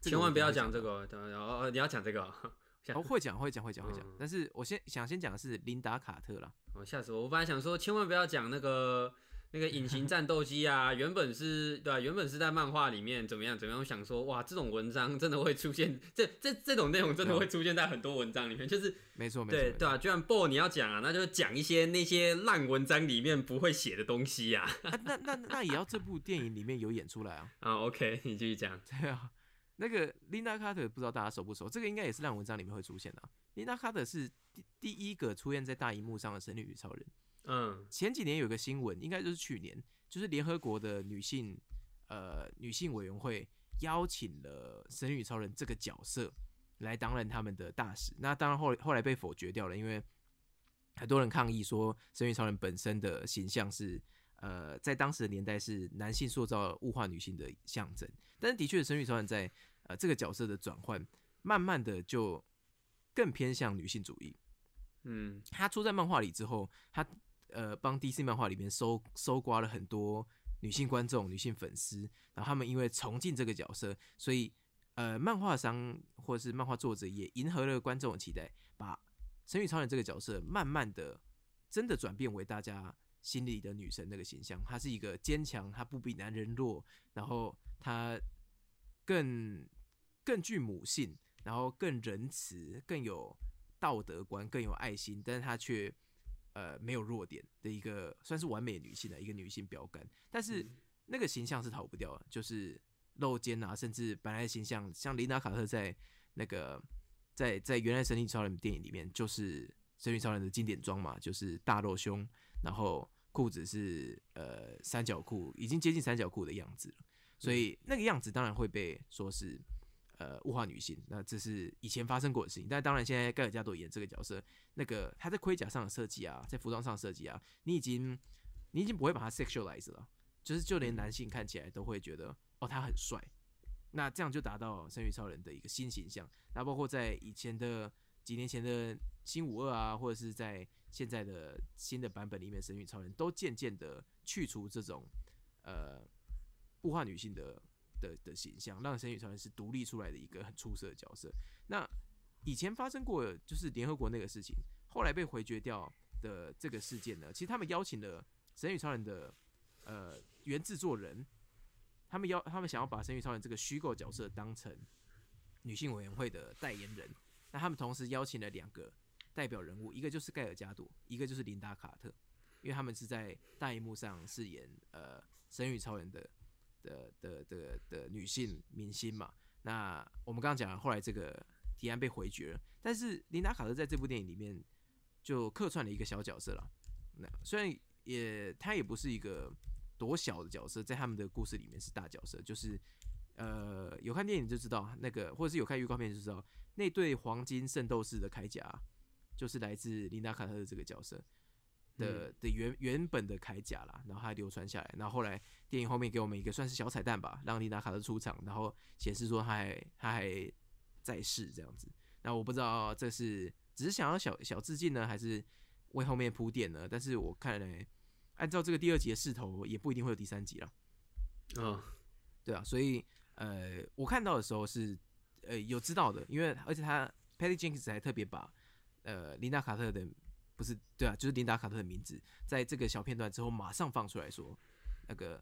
千万不要讲这个哦，等哦哦，你要讲这个哦，哦，会讲会讲会讲会讲。嗯，但是我先想先讲的是琳达卡特啦，哦吓死我！我本来想说，千万不要讲那个那个隐形战斗机啊，原本是对吧、原本是在漫画里面怎么样怎么样，我想说哇，这种文章真的会出现，这这这种内容真的会出现在很多文章里面，就是没错没错，没错。对对啊，居然 BO 你要讲啊，那就讲一些那些烂文章里面不会写的东西呀、啊那那那也要这部电影里面有演出来啊，[LAUGHS] 啊。OK，你继续讲。对啊，那个琳达卡特不知道大家熟不熟？这个应该也是烂文章里面会出现的、啊。琳达卡特是第第一个出现在大荧幕上的神女与超人。嗯前几年有个新闻，应该就是去年，就是联合国的女性呃女性委员会邀请了神女与超人这个角色来担任他们的大使。那当然后后来被否决掉了，因为很多人抗议说神女超人本身的形象是呃在当时的年代是男性塑造物化女性的象征。但是的确，神女超人在呃这个角色的转换，慢慢的就更偏向女性主义。嗯他出在漫画里之后，他呃帮 DC 漫画里面搜搜刮了很多女性观众、女性粉丝，然后他们因为崇敬这个角色，所以呃漫画商或者是漫画作者也迎合了观众的期待，把神与超人这个角色慢慢的真的转变为大家心里的女神那个形象。她是一个坚强，她不比男人弱，然后她更更具母性，然后更仁慈，更有道德观，更有爱心，但是她却呃没有弱点的一个算是完美女性的一个女性标杆。但是那个形象是逃不掉的，就是露肩啊，甚至本来的形象，像琳达卡特在那个在在原来神力超人电影里面，就是神力超人的经典装嘛，就是大露胸，然后裤子是呃三角裤，已经接近三角裤的样子了。所以那个样子当然会被说是呃物化女性，那这是以前发生过的事情。但当然现在盖尔加朵演这个角色，那个他在盔甲上的设计啊，在服装上的设计啊，你已经你已经不会把它 sexualize 了，就是就连男性看起来都会觉得哦他很帅。那这样就达到神与超人的一个新形象。那包括在以前的几年前的新五二啊，或者是在现在的新的版本里面，神域超人都渐渐的去除这种呃物化女性的的的形象，让神与超人是独立出来的一个很出色的角色。那以前发生过就是联合国那个事情，后来被回绝掉的这个事件呢，其实他们邀请了神与超人的呃原制作人，他们邀他们想要把神与超人这个虚构角色当成女性委员会的代言人，那他们同时邀请了两个代表人物，一个就是盖尔加朵，一个就是琳达卡特，因为他们是在大荧幕上饰演呃神与超人的的的的的女性明星嘛。那我们刚刚讲了，后来这个提案被回绝了，但是琳达卡特在这部电影里面就客串了一个小角色了。那虽然也他也不是一个多小的角色，在他们的故事里面是大角色，就是呃有看电影就知道那个，或者是有看预告片就知道那对黄金圣斗士的铠甲就是来自琳达卡特的这个角色的、的原原本的铠甲啦，然后它流传下来，然后后来电影后面给我们一个算是小彩蛋吧，让琳达卡特出场，然后显示说他还他还在世这样子。那我不知道这是只是想要小小致敬呢，还是为后面铺垫呢？但是我看来，按照这个第二集的势头，也不一定会有第三集了。哦，对啊，所以呃，我看到的时候是呃有知道的，因为而且他 Patty Jenkins 还特别把呃琳达卡特的不是对啊，就是琳达卡特的名字，在这个小片段之后马上放出来说，那个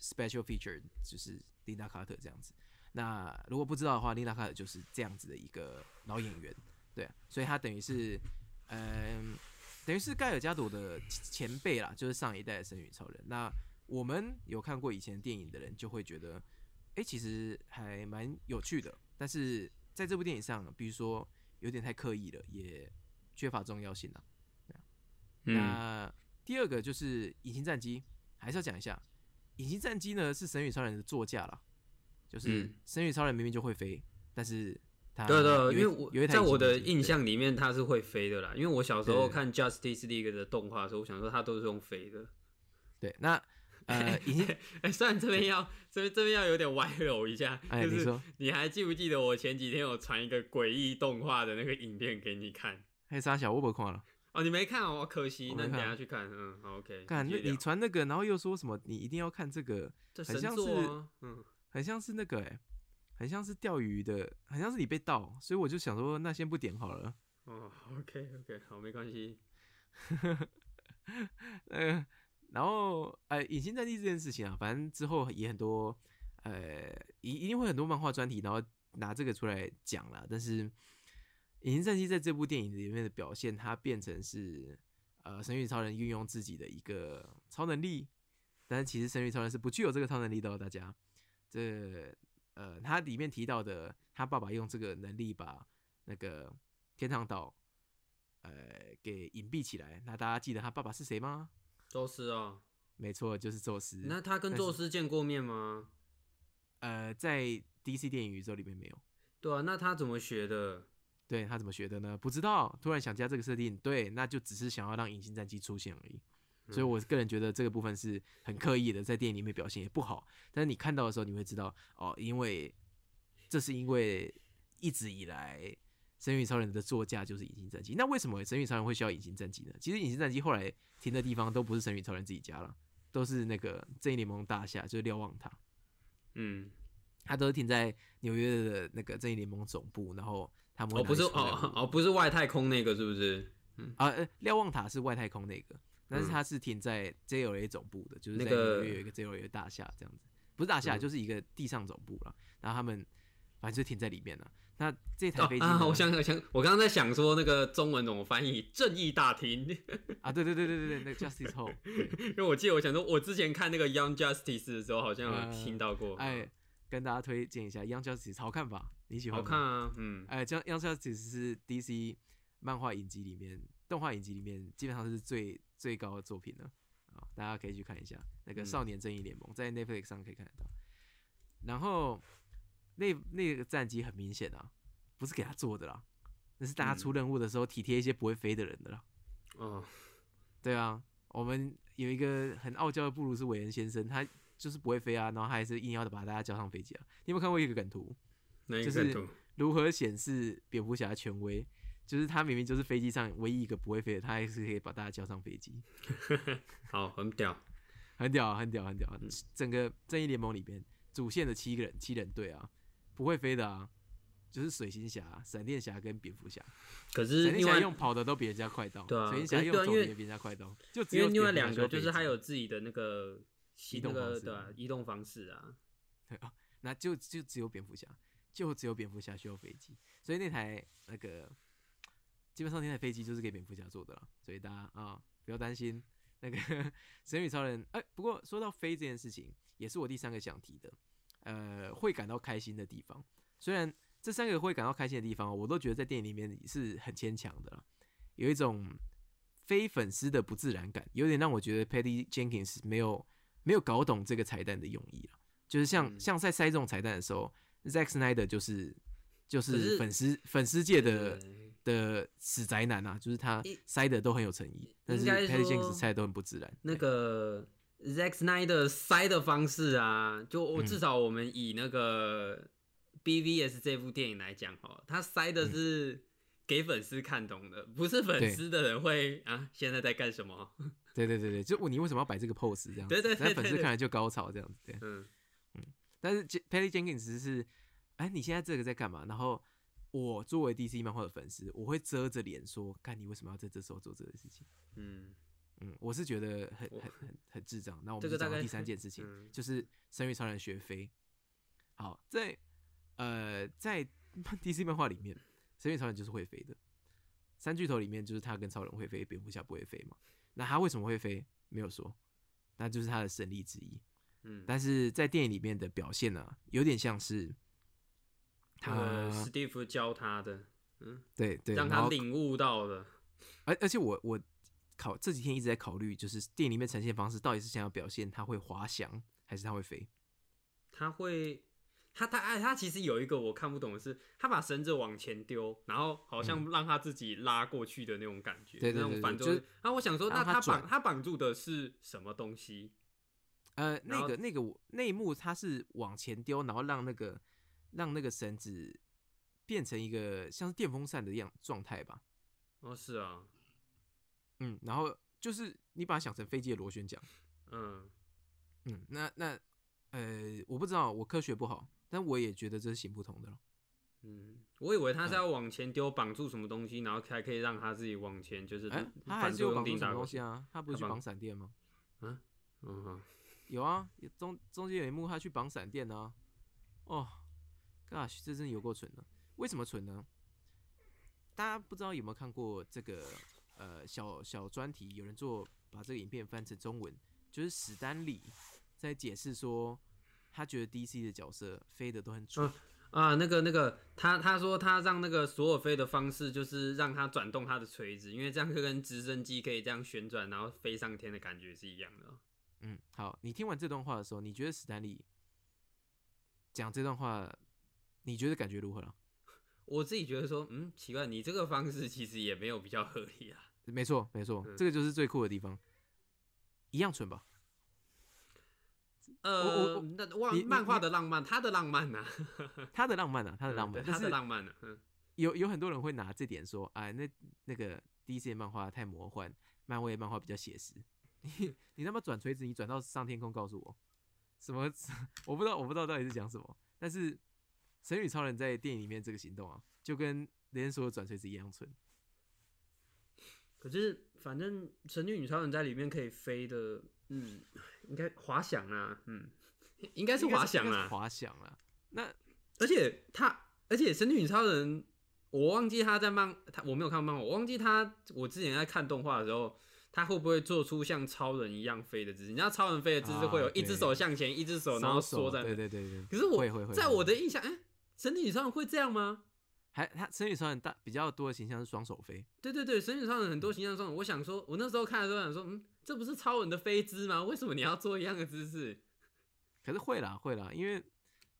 special feature 就是琳达卡特这样子。那如果不知道的话，琳达卡特就是这样子的一个老演员，对、所以他等于是嗯、等于是盖尔加朵的前辈啦，就是上一代的神与超人。那我们有看过以前电影的人就会觉得，哎、其实还蛮有趣的。但是在这部电影上，比如说有点太刻意了，也缺乏重要性了。嗯。那第二个就是隐形战机，还是要讲一下，隐形战机呢是神与超人的座驾啦，就是嗯。神与超人明明就会飞，但是他对对，因为我在我的印象里面它是会飞的啦，因为我小时候看 Justice League 的动画的时候，我想说它都是用飞的。对，那呃 [LAUGHS] 隐形哎，虽然这边要这边这边要有点歪楼一下，哎，就是你说。你还记不记得我前几天有传一个诡异动画的那个影片给你看？黑沙小我不看了，哦，你没看哦，可惜，那你等下去看。嗯好，OK。看那你传那个，然后又说什么你一定要看这个，很像是啊，嗯，很像是那个哎、很像是钓鱼的，很像是你被盗，所以我就想说那先不点好了。哦，OK OK，好，没关系。[LAUGHS] 呃，然后呃，隐形战地这件事情啊，反正之后也很多，呃，一一定会很多漫画专题，然后拿这个出来讲啦。但是隐形战机在这部电影里面的表现，它变成是呃，神域超人运用自己的一个超能力，但是其实神域超人是不具有这个超能力的、哦，大家。这呃，他里面提到的，他爸爸用这个能力把那个天堂岛呃给隐蔽起来。那大家记得他爸爸是谁吗？宙斯哦，没错，就是宙斯。那他跟宙斯见过面吗？呃，在 DC 电影宇宙里面没有。对啊，那他怎么学的？对他怎么学的呢？不知道，突然想加这个设定，对，那就只是想要让隐形战机出现而已。所以我个人觉得这个部分是很刻意的，在电影里面表现也不好。但是你看到的时候，你会知道哦，因为这是因为一直以来《神与超人》的座驾就是隐形战机。那为什么《神与超人》会需要隐形战机呢？其实隐形战机后来停的地方都不是神与超人自己家了，都是那个正义联盟大厦，就是瞭望塔。嗯，它都是停在纽约的那个正义联盟总部，然后他们会哦，不是哦哦，不是外太空那个是不是？嗯啊，呃，瞭望塔是外太空那个，但是嗯它是停在 JLA 总部的，就是在那个纽约有一个 JLA 大厦这样子，不是大厦，嗯就是一个地上总部了。然后他们反正就停在里面了。那这台哦飞机我想想想，我刚刚在想说那个中文怎么翻译“正义大厅”，[LAUGHS] 啊，对对对对对对，那个 Justice Hall，[LAUGHS] 对因为我记得我想说，我之前看那个《Young Justice》的时候，好像有呃听到过。哎，跟大家推荐一下《Young Justice》，好看吧？你喜欢？好看啊，嗯，哎，这样《Young Justice》是 DC 漫画影集里面、动画影集里面基本上是最最高的作品了啊，大家可以去看一下那个《嗯少年正义联盟》在 Netflix 上可以看得到。然后那那个战机很明显啊，不是给他做的啦，那是大家嗯出任务的时候体贴一些不会飞的人的啦。嗯，[LAUGHS] 对啊，我们有一个很傲娇的布鲁斯韦恩先生，他就是不会飞啊，然后他还是硬要的把大家叫上飞机啊。你有没有看过一个梗图？那就是，如何显示蝙蝠侠的权威？就是他明明就是飞机上唯一一个不会飞的，他还是可以把大家叫上飞机，[LAUGHS] 好，很屌，[LAUGHS] 很屌啊，很屌，很屌整个正义联盟里边主线的七个人七人队啊，不会飞的啊，就是水行侠、闪电侠跟蝙蝠侠。可闪电侠用跑的都比人家快到，对啊水行侠用走的也比人家快到，就只有因为另外两个就是他有自己的那个移动那方式对啊移动方式啊，对啊，那就就只有蝙蝠侠，就只有蝙蝠侠需要飞机，所以那台那个基本上那台飞机就是给蝙蝠侠做的了，所以大家啊不要担心那个 [LAUGHS] 神与超人。哎、不过说到飞这件事情，也是我第三个想提的，呃，会感到开心的地方。虽然这三个会感到开心的地方，我都觉得在电影里面是很牵强的啦，有一种非粉丝的不自然感，有点让我觉得 Patty Jenkins 没有没有搞懂这个彩蛋的用意了。就是像、嗯像在塞这种彩蛋的时候，Zack Snyder 就是就是是粉丝粉丝界的的死宅男啊，就是他塞的都很有诚意，但是应该 Patty 说 Jenkins 塞的都很不自然。那个 Zack Snyder 塞的方式啊，就我嗯至少我们以那个 BVS 这部电影来讲哦，他塞的是给粉丝看懂的，不是粉丝的人会啊现在在干什么？[LAUGHS] 对对对对，就你为什么要摆这个 pose 这样子？对对对那粉丝看来就高潮这样子。对，嗯，但是 Patty Jenkins 是，哎，你现在这个在干嘛？然后我作为 DC 漫画的粉丝，我会遮着脸说，看你为什么要在这时候做这个事情？嗯嗯，我是觉得很很很很智障。那我们就讲到第三件事情，嗯就是神与超人学飞。好，在呃在 [LAUGHS] DC 漫画里面，神与超人就是会飞的。三巨头里面就是他跟超人会飞，蝙蝠侠不会飞嘛？那他为什么会飞？没有说，那就是他的神力之一。嗯，但是在电影里面的表现呢、有点像是他、呃，史蒂夫教他的，嗯，对对，让他领悟到的，而而且我我考这几天一直在考虑，就是电影里面呈现方式到底是想要表现他会滑翔，还是他会飞？他会。他他哎，他其实有一个我看不懂的是，他把绳子往前丢，然后好像让他自己拉过去的那种感觉，嗯对对那种反作用。然后我想说，那他绑他绑住的是什么东西？呃，那个那个我那一幕他是往前丢，然后让那个让那个绳子变成一个像是电风扇的样状态吧。哦，是啊，嗯，然后就是你把它想成飞机的螺旋桨。嗯，嗯，那那呃，我不知道，我科学不好，但我也觉得这是行不通的了。嗯，我以为他是要往前丢，绑住什么东西，然后才可以让他自己往前，就是哎、他还是有绑住什么。东西啊？他不是去绑绑闪电吗？嗯哼，有啊，有中中间有一幕他去绑闪电啊。哦，gosh，这真的有够蠢的。为什么蠢呢？大家不知道有没有看过这个呃小小专题，有人做把这个影片翻成中文，就是史丹利在解释说他觉得 DC 的角色飞的都很准。啊，那个那个，他他说他让那个索尔飞的方式就是让他转动他的锤子，因为这样就跟直升机可以这样旋转，然后飞上天的感觉是一样的。嗯，好，你听完这段话的时候，你觉得史丹利讲这段话，你觉得感觉如何了？[LAUGHS] 我自己觉得说，嗯，奇怪，你这个方式其实也没有比较合理啊。[LAUGHS] 没错，没错，嗯这个就是最酷的地方，一样蠢吧？我呃我，那你你漫漫画的浪漫，[LAUGHS] 他的浪漫啊、他的浪漫啊，他他的浪漫，他的浪漫呢、嗯，有有很多人会拿这点说，哎，那那个 DC 漫画太魔幻，漫威的漫画比较写实。你 [LAUGHS] 你他妈转锤子，你转到上天空告诉我什么？[LAUGHS] 我不知道，我不知道到底是讲什么。但是神女超人在电影里面这个行动啊，就跟连说的转锤子一样蠢。可是反正神女女超人在里面可以飞的，嗯，应该滑翔啊，嗯，[LAUGHS] 应该是滑翔啊滑翔啊。那而且他，而且神女女超人，我忘记他在漫，他我没有看漫画，我忘记他，我之前在看动画的时候，他会不会做出像超人一样飞的姿势？你知道超人飞的姿势啊会有一只手向前，一只手然后缩在，对对对对。可是我会会会在我的印象，哎、神女女超人会这样吗？还他神女超人大比较多的形象是双手飞，对对对，神女超人很多形象上，我想说，我那时候看的时候想说，嗯，这不是超人的飞姿吗？为什么你要做一样的姿势？可是会啦会啦，因为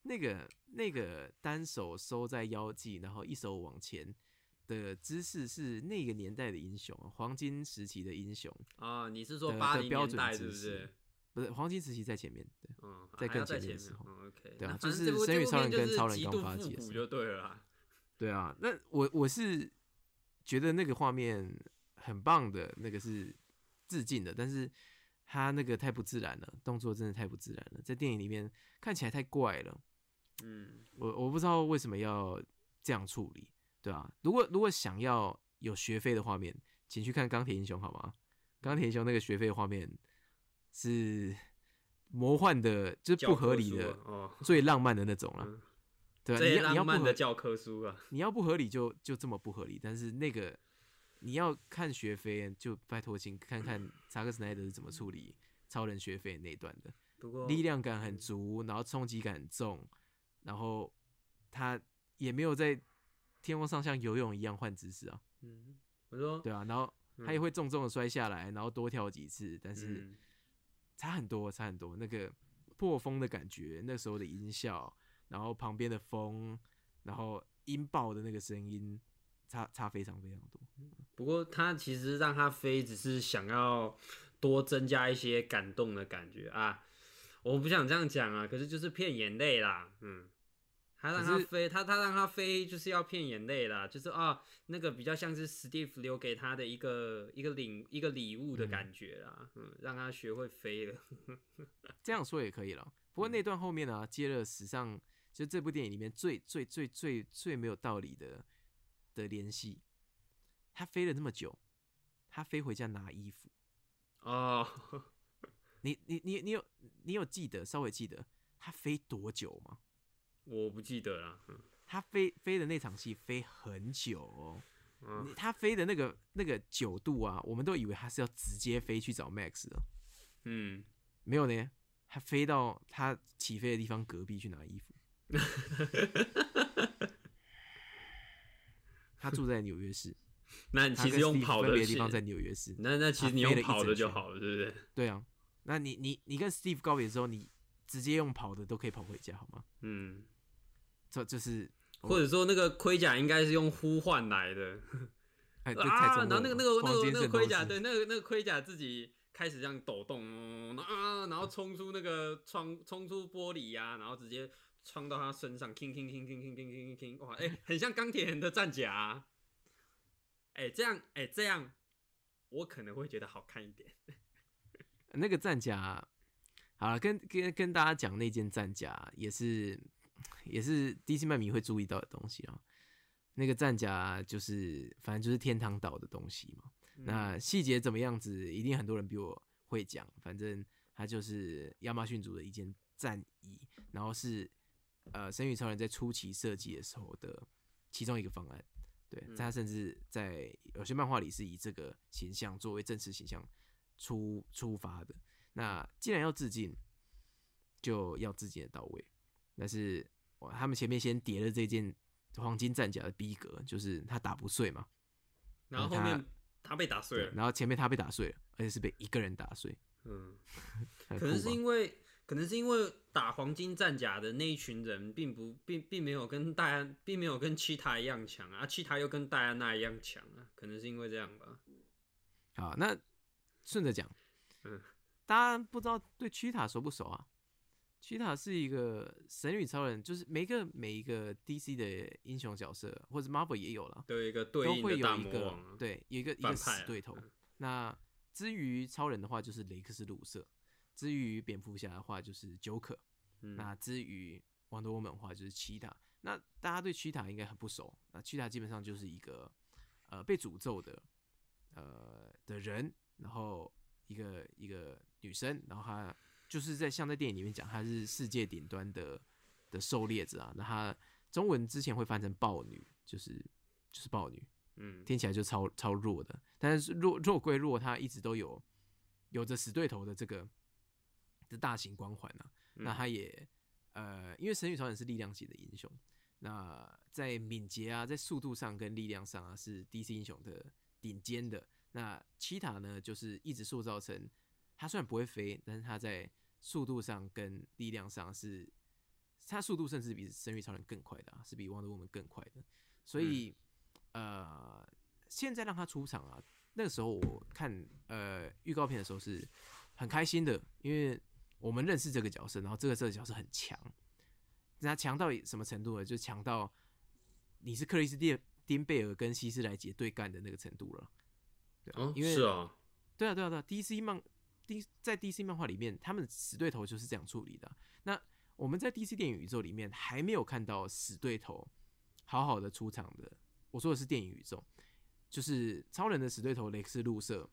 那个那个单手收在腰际，然后一手往前的姿势是那个年代的英雄，黄金时期的英雄，啊，你是说的八零的标准年代是不姿势是？不是黄金时期在前面，对，嗯，在更前面的时候嗯，OK，对啊就是神与超人跟超人刚发迹的时候就对了啦。对啊，那我我是觉得那个画面很棒的，那个是致敬的，但是他那个太不自然了，动作真的太不自然了，在电影里面看起来太怪了。嗯，我我不知道为什么要这样处理，对啊，如果如果想要有学费的画面，请去看钢铁英雄好吗？钢铁英雄那个学飞的画面是魔幻的，就是不合理的啊、哦，最浪漫的那种了，嗯对啊，最你要你要浪漫的教科书啊。你要不合理就就这么不合理，但是那个你要看学费，就拜托请看看查克·斯奈德是怎么处理超人学费那一段的，不过力量感很足，然后冲击感很重，然后他也没有在天空上像游泳一样换姿势啊，嗯，我说对啊，然后他也会重重的摔下来，然后多跳几次，但是嗯差很多，差很多，那个破风的感觉，那时候的音效，然后旁边的风，然后音爆的那个声音，差差非常非常多。不过他其实让他飞，只是想要多增加一些感动的感觉啊。我不想这样讲啊，可是就是骗眼泪啦，嗯。他让他飞，他他让他飞就是要骗眼泪啦，就是啊，那个比较像是史蒂夫留给他的一个一个领一个礼物的嗯感觉啦，嗯，让他学会飞了。[LAUGHS] 这样说也可以了。不过那段后面呢、接了史上就这部电影里面最最最最最没有道理的的联系。他飞了那么久，他飞回家拿衣服。哦，你你你你有你有记得稍微记得他飞多久吗？我不记得了，嗯他飞飞的那场戏飞很久哦。嗯他飞的那个那个九度啊，我们都以为他是要直接飞去找 Max 的，嗯，没有呢，他飞到他起飞的地方隔壁去拿衣服。[LAUGHS] 他住在纽约市，[LAUGHS] 那你其实用跑的别的地方在纽约市。那那其他实你用跑的就好了，对不对？[LAUGHS] 对啊，那你你你跟 Steve 告别之后，你直接用跑的都可以跑回家，好吗？嗯，这就是或者说那个盔甲应该是用呼唤来的 [LAUGHS] [LAUGHS] 啊，然后那个那个那个那个盔甲，对，那个那个盔甲自己开始这样抖动，啊，然后冲出那个窗，冲出玻璃呀、然后直接穿到他身上，king king king king king king king king，哇，哎、很像钢铁人的战甲、啊，哎、这样，哎、这样，我可能会觉得好看一点。那个战甲，好了，跟跟跟大家讲那件战甲也是也是 DC 漫迷会注意到的东西啊。那个战甲就是反正就是天堂岛的东西嘛。那细节怎么样子，一定很多人比我会讲。反正它就是亚马逊族的一件战衣，然后是呃神与超人在初期设计的时候的其中一个方案。对，嗯他甚至在有些漫画里是以这个形象作为正式形象出出发的。那既然要致敬，就要致敬的到位。但是哇，他们前面先叠了这件黄金战甲的逼格，就是他打不碎嘛，然后后面他被打碎了，然后前面他被打碎了，而且是被一个人打碎，嗯，[LAUGHS] 可能是因为可能是因为打黄金战甲的那一群人，并不并并没有跟戴安并没有跟七塔一样强啊，七塔又跟戴安娜一样强啊，可能是因为这样吧。好，那顺着讲，嗯大家不知道对曲塔熟不熟啊？曲塔是一个神女超人，就是每一个每一个 DC 的英雄角色，或者 Marvel 也有了，都有一个对都应的大会有一个魔王啊，对，有一个一个死对头。嗯那至于超人的话，就是雷克斯鲁瑟；至于蝙蝠侠的话，就是九可。嗯那至于 Wonder Woman 的话，就是奇塔。那大家对奇塔应该很不熟。那奇塔基本上就是一个呃被诅咒的呃的人，然后一个一个女生，然后她就是在像在电影里面讲，她是世界顶端的的狩猎者啊。那她中文之前会翻成豹女，就是就是豹女，嗯听起来就超超弱的。但是弱弱归弱，她一直都有有着死对头的这个的大型光环啊。那嗯他也呃，因为神与超人是力量型的英雄，那在敏捷啊，在速度上跟力量上啊，是 DC 英雄的顶尖的。那奇塔呢，就是一直塑造成他虽然不会飞，但是他在速度上跟力量上是，他速度甚至比神与超人更快的、啊，是比 Wonder Woman 更快的。所以、呃，现在让他出场啊，那个时候我看呃预告片的时候是很开心的，因为我们认识这个角色，然后这个这个角色很强，那强到什么程度呢？就强到你是克里斯蒂丁贝尔跟希斯莱杰对干的那个程度了。对啊、哦因为是啊，对啊，对啊，对啊，DC 漫 D 在 DC 漫画里面，他们的死对头就是这样处理的啊。那我们在 DC 电影宇宙里面还没有看到死对头好好的出场的。我说的是电影宇宙，就是超人的死对头雷克斯路瑟，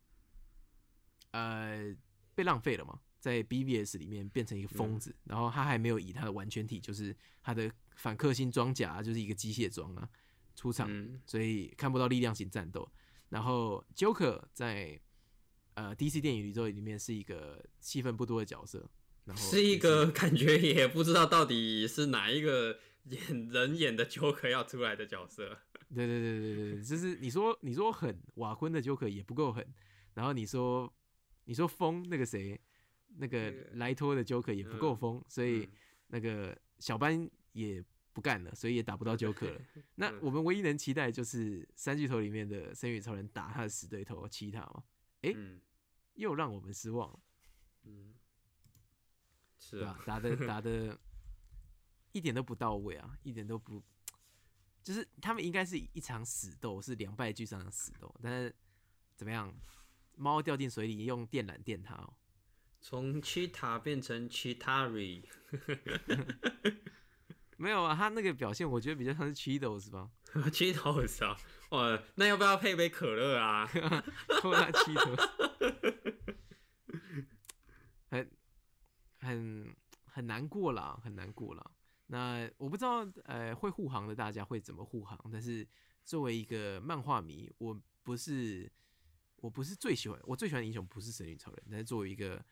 呃，被浪费了嘛，在 BVS 里面变成一个疯子，然后他还没有以他的完全体，就是他的反克星装甲，就是一个机械装啊出场，嗯所以看不到力量型战斗。然后 Joker 在呃 DC 电影宇宙里面是一个戏份不多的角色，然后是一个 [LAUGHS] 感觉也不知道到底是哪一个演 [LAUGHS] 人演的 Joker 要出来的角色。对对对对对对，就是你说你说狠，瓦昆的 Joker 也不够狠，然后你说你说疯那个谁，那个莱托的 Joker 也不够嗯疯，所以嗯那个小班也不干了，所以也打不到 Joker 了。[LAUGHS] 那嗯我们唯一能期待就是三巨头里面的神与超人打他的死对头其他嘛，诶嗯。又让我们失望了，嗯，是啊？打的打的一点都不到位啊，一点都不，就是他们应该是一场死斗，是两败俱伤的死斗，但是怎么样，猫掉进水里用电缆电它哦，从 Cheetah 变成 Chitari，[LAUGHS] 没有啊，他那个表现我觉得比较像是 Cheetos 是吧？[LAUGHS] Cheetos 啊，哇，那要不要配杯可乐啊？[LAUGHS] 扣他 Cheetos，[LAUGHS] 很很很难过啦，很难过啦。那我不知道，呃，会护航的大家会怎么护航？但是作为一个漫画迷，我不是我不是最喜欢，我最喜欢的英雄不是神女超人，但是作为一个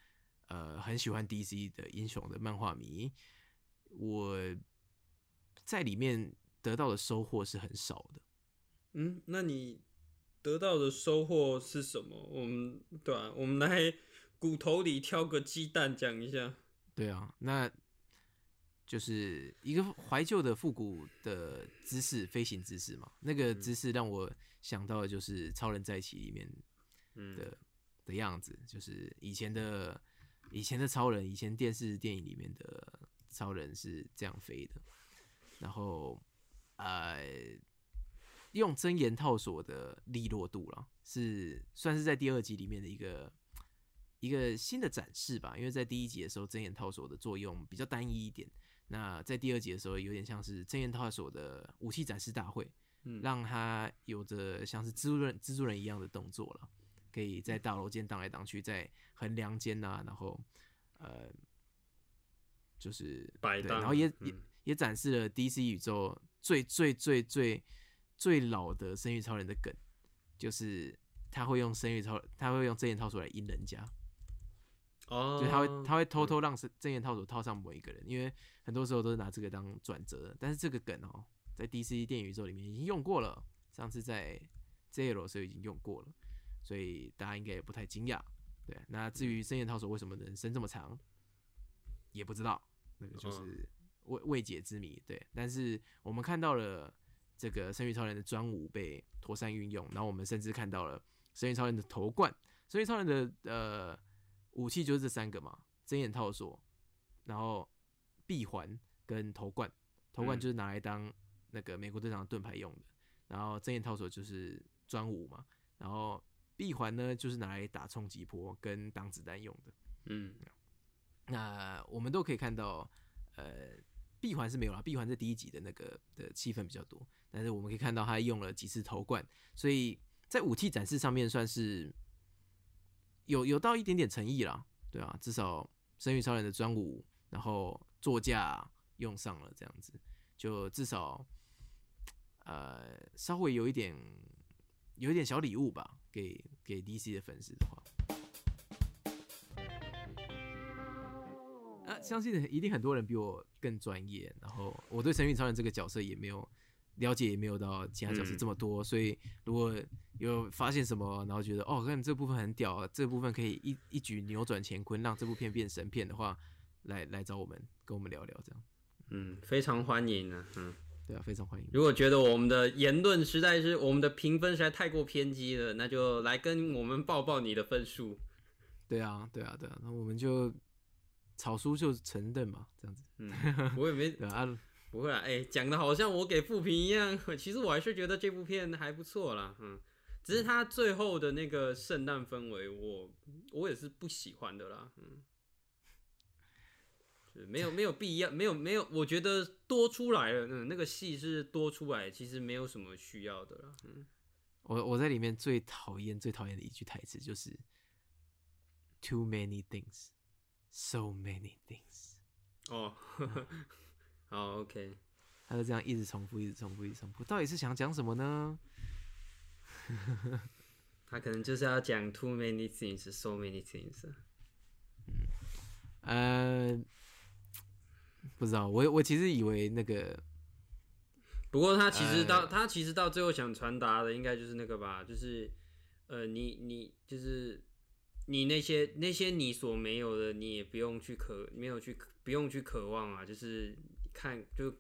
呃很喜欢 DC 的英雄的漫画迷，我在里面得到的收获是很少的。嗯，那你得到的收获是什么？我们对啊，我们来骨头里挑个鸡蛋讲一下。对啊，那就是一个怀旧的复古的姿势，飞行姿势嘛。那个姿势让我想到的就是《超人在一起》里面嗯的、的样子，就是以前的以前的超人，以前电视电影里面的超人是这样飞的。然后呃，用真言套索的利落度了，是算是在第二集里面的一个一个新的展示吧。因为在第一集的时候，真言套索的作用比较单一一点，那在第二集的时候，有点像是真言套索的武器展示大会，嗯让他有着像是蜘蛛人蜘蛛人一样的动作了，可以在大楼间荡来荡去，在横梁间呐、然后呃，就是，摆荡然后也、也嗯也展示了 DC 宇宙最最最最最老的生育超人的梗，就是他会用生育超，他会用真言套索来阴人家。哦，就他会他会偷偷让正正言套索套上某一个人，因为很多时候都是拿这个当转折。但是这个梗哦，在 DC 电影宇宙里面已经用过了，上次在 ZL 的时候已经用过了，所以大家应该也不太惊讶。对，那至于正言套索为什么能伸这么长，也不知道，那个就是未未解之谜。对，但是我们看到了这个生育超人的专武被妥善运用，然后我们甚至看到了生育超人的头冠。生育超人的呃武器就是这三个嘛，针眼套索，然后闭环跟头冠。头冠就是拿来当那个美国队长的盾牌用的，然后针眼套索就是专武嘛，然后闭环呢就是拿来打冲击波跟挡子弹用的。嗯，那我们都可以看到，呃，闭环是没有了，闭环在第一集的那个的气氛比较多，但是我们可以看到他用了几次头冠，所以在武器展示上面算是有有到一点点诚意啦，对啊，至少生育超人的专武，然后座驾用上了这样子，就至少呃稍微有一点有一点小礼物吧，给给 DC 的粉丝的话。啊，相信一定很多人比我更专业。然后我对神域超人这个角色也没有了解，也没有到其他角色这么多。所以如果有发现什么，然后觉得哦，看这部分很屌，这部分可以一一举扭转乾坤，让这部片变神片的话，来来找我们，跟我们聊聊这样。嗯，非常欢迎啊。嗯，对啊，非常欢迎。如果觉得我们的言论实在是我们的评分实在太过偏激了，那就来跟我们报报你的分数。对啊，对啊，对啊，那我们就。草书就承认嘛，这样子。嗯，我也没 [LAUGHS] 啊，不会啊，哎，讲的好像我给负评一样。[LAUGHS] 其实我还是觉得这部片还不错啦，嗯，只是它最后的那个圣诞氛围，我我也是不喜欢的啦，嗯，没有没有必要，没有没有，我觉得多出来了，嗯，那个戏是多出来，其实没有什么需要的啦，嗯，我我在里面最讨厌最讨厌的一句台词就是 “too many things”。So many things。哦，[LAUGHS] 好，OK。他就这样一直重复，一直重复，一直重复。到底是想讲什么呢？[LAUGHS] 他可能就是要讲 too many things, so many things。嗯，呃，不知道。我我其实以为那个，不过他其实到他其实到最后想传达的，应该就是那个吧，就是呃，你你就是。你那些那些你所没有的，你也不用去渴，没有去不用去渴望啊，就是看就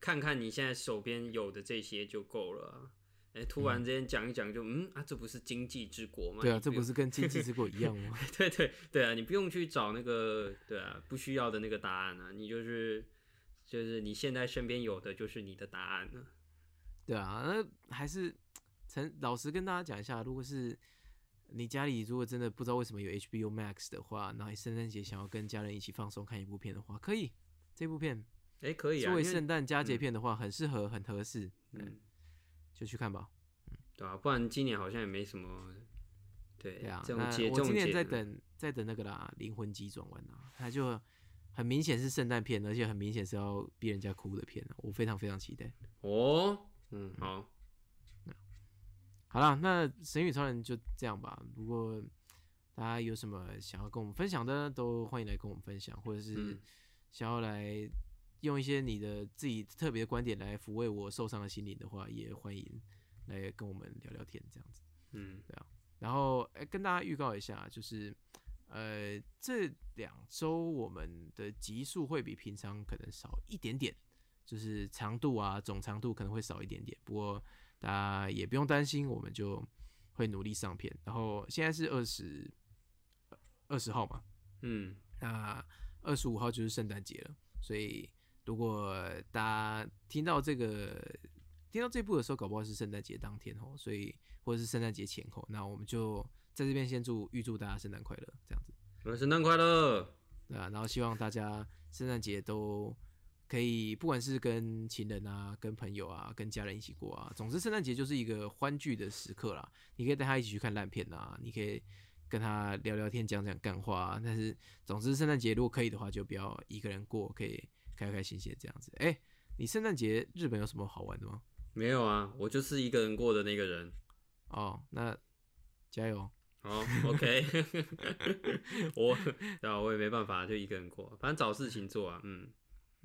看看你现在手边有的这些就够了啊。哎，突然之间讲一讲就嗯啊，这不是经济之国吗？对啊，这不是跟经济之国一样吗？[LAUGHS] 对对对啊，你不用去找那个对啊不需要的那个答案啊，你就是就是你现在身边有的就是你的答案了。对啊，那还是 [TSK] 陈老实跟大家讲一下，如果是。你家里如果真的不知道为什么有 HBO Max 的话，然后圣诞节想要跟家人一起放松看一部片的话，可以，这部片，哎，可以啊。作为圣诞佳节片的话，很适合，很合适，嗯，就去看吧，嗯，对啊，不然今年好像也没什么，对，对啊，那我今年在等，在等那个啦，灵魂急转弯啊，它就很明显是圣诞片，而且很明显是要逼人家哭的片啊，我非常非常期待。哦，嗯，好。好啦，那神与超人就这样吧。如果大家有什么想要跟我们分享的，都欢迎来跟我们分享，或者是想要来用一些你的自己特别的观点来抚慰我受伤的心灵的话，也欢迎来跟我们聊聊天，这样子。嗯，对啊。然后，哎，跟大家预告一下，就是呃，这两周我们的集数会比平常可能少一点点，就是长度啊，总长度可能会少一点点，不过。大家也不用担心，我们就会努力上片。然后现在是二十二十号嘛，嗯，那二十五号就是圣诞节了。所以如果大家听到这个听到这部的时候，搞不好是圣诞节当天哦，所以或者是圣诞节前后，那我们就在这边先祝预祝大家圣诞快乐，这样子。圣诞快乐，对啊，然后希望大家圣诞节都。可以，不管是跟情人啊、跟朋友啊、跟家人一起过啊，总之圣诞节就是一个欢聚的时刻啦。你可以带他一起去看烂片啊，你可以跟他聊聊天、讲讲干话。但是，总之圣诞节如果可以的话，就不要一个人过，可以开开心心这样子。哎，你圣诞节日本有什么好玩的吗？没有啊，我就是一个人过的那个人。哦，那加油。哦，OK，[LAUGHS] 我对啊，我也没办法，就一个人过，反正找事情做啊，嗯，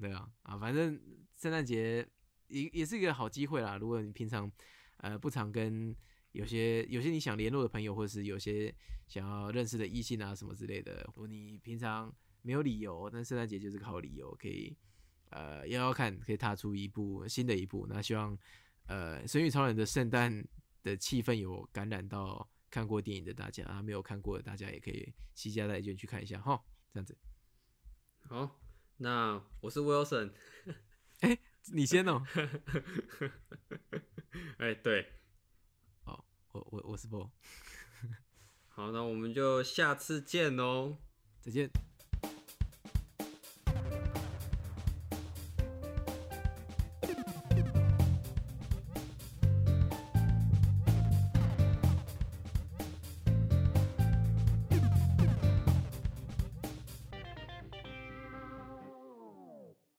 对啊，啊，反正圣诞节也也是一个好机会啦。如果你平常呃不常跟有些有些你想联络的朋友，或者是有些想要认识的异性啊什么之类的，如果你平常没有理由，但圣诞节就是个好理由，可以呃要要看，可以踏出一步新的一步。那希望呃《神与超人》的圣诞的气氛有感染到看过电影的大家，啊没有看过的大家也可以惜家带眷去看一下哈，这样子。好，那我是 Wilson，哎你先哦，[LAUGHS] 哎、对，哦我我我是 Bo，好，那我们就下次见喽。再见。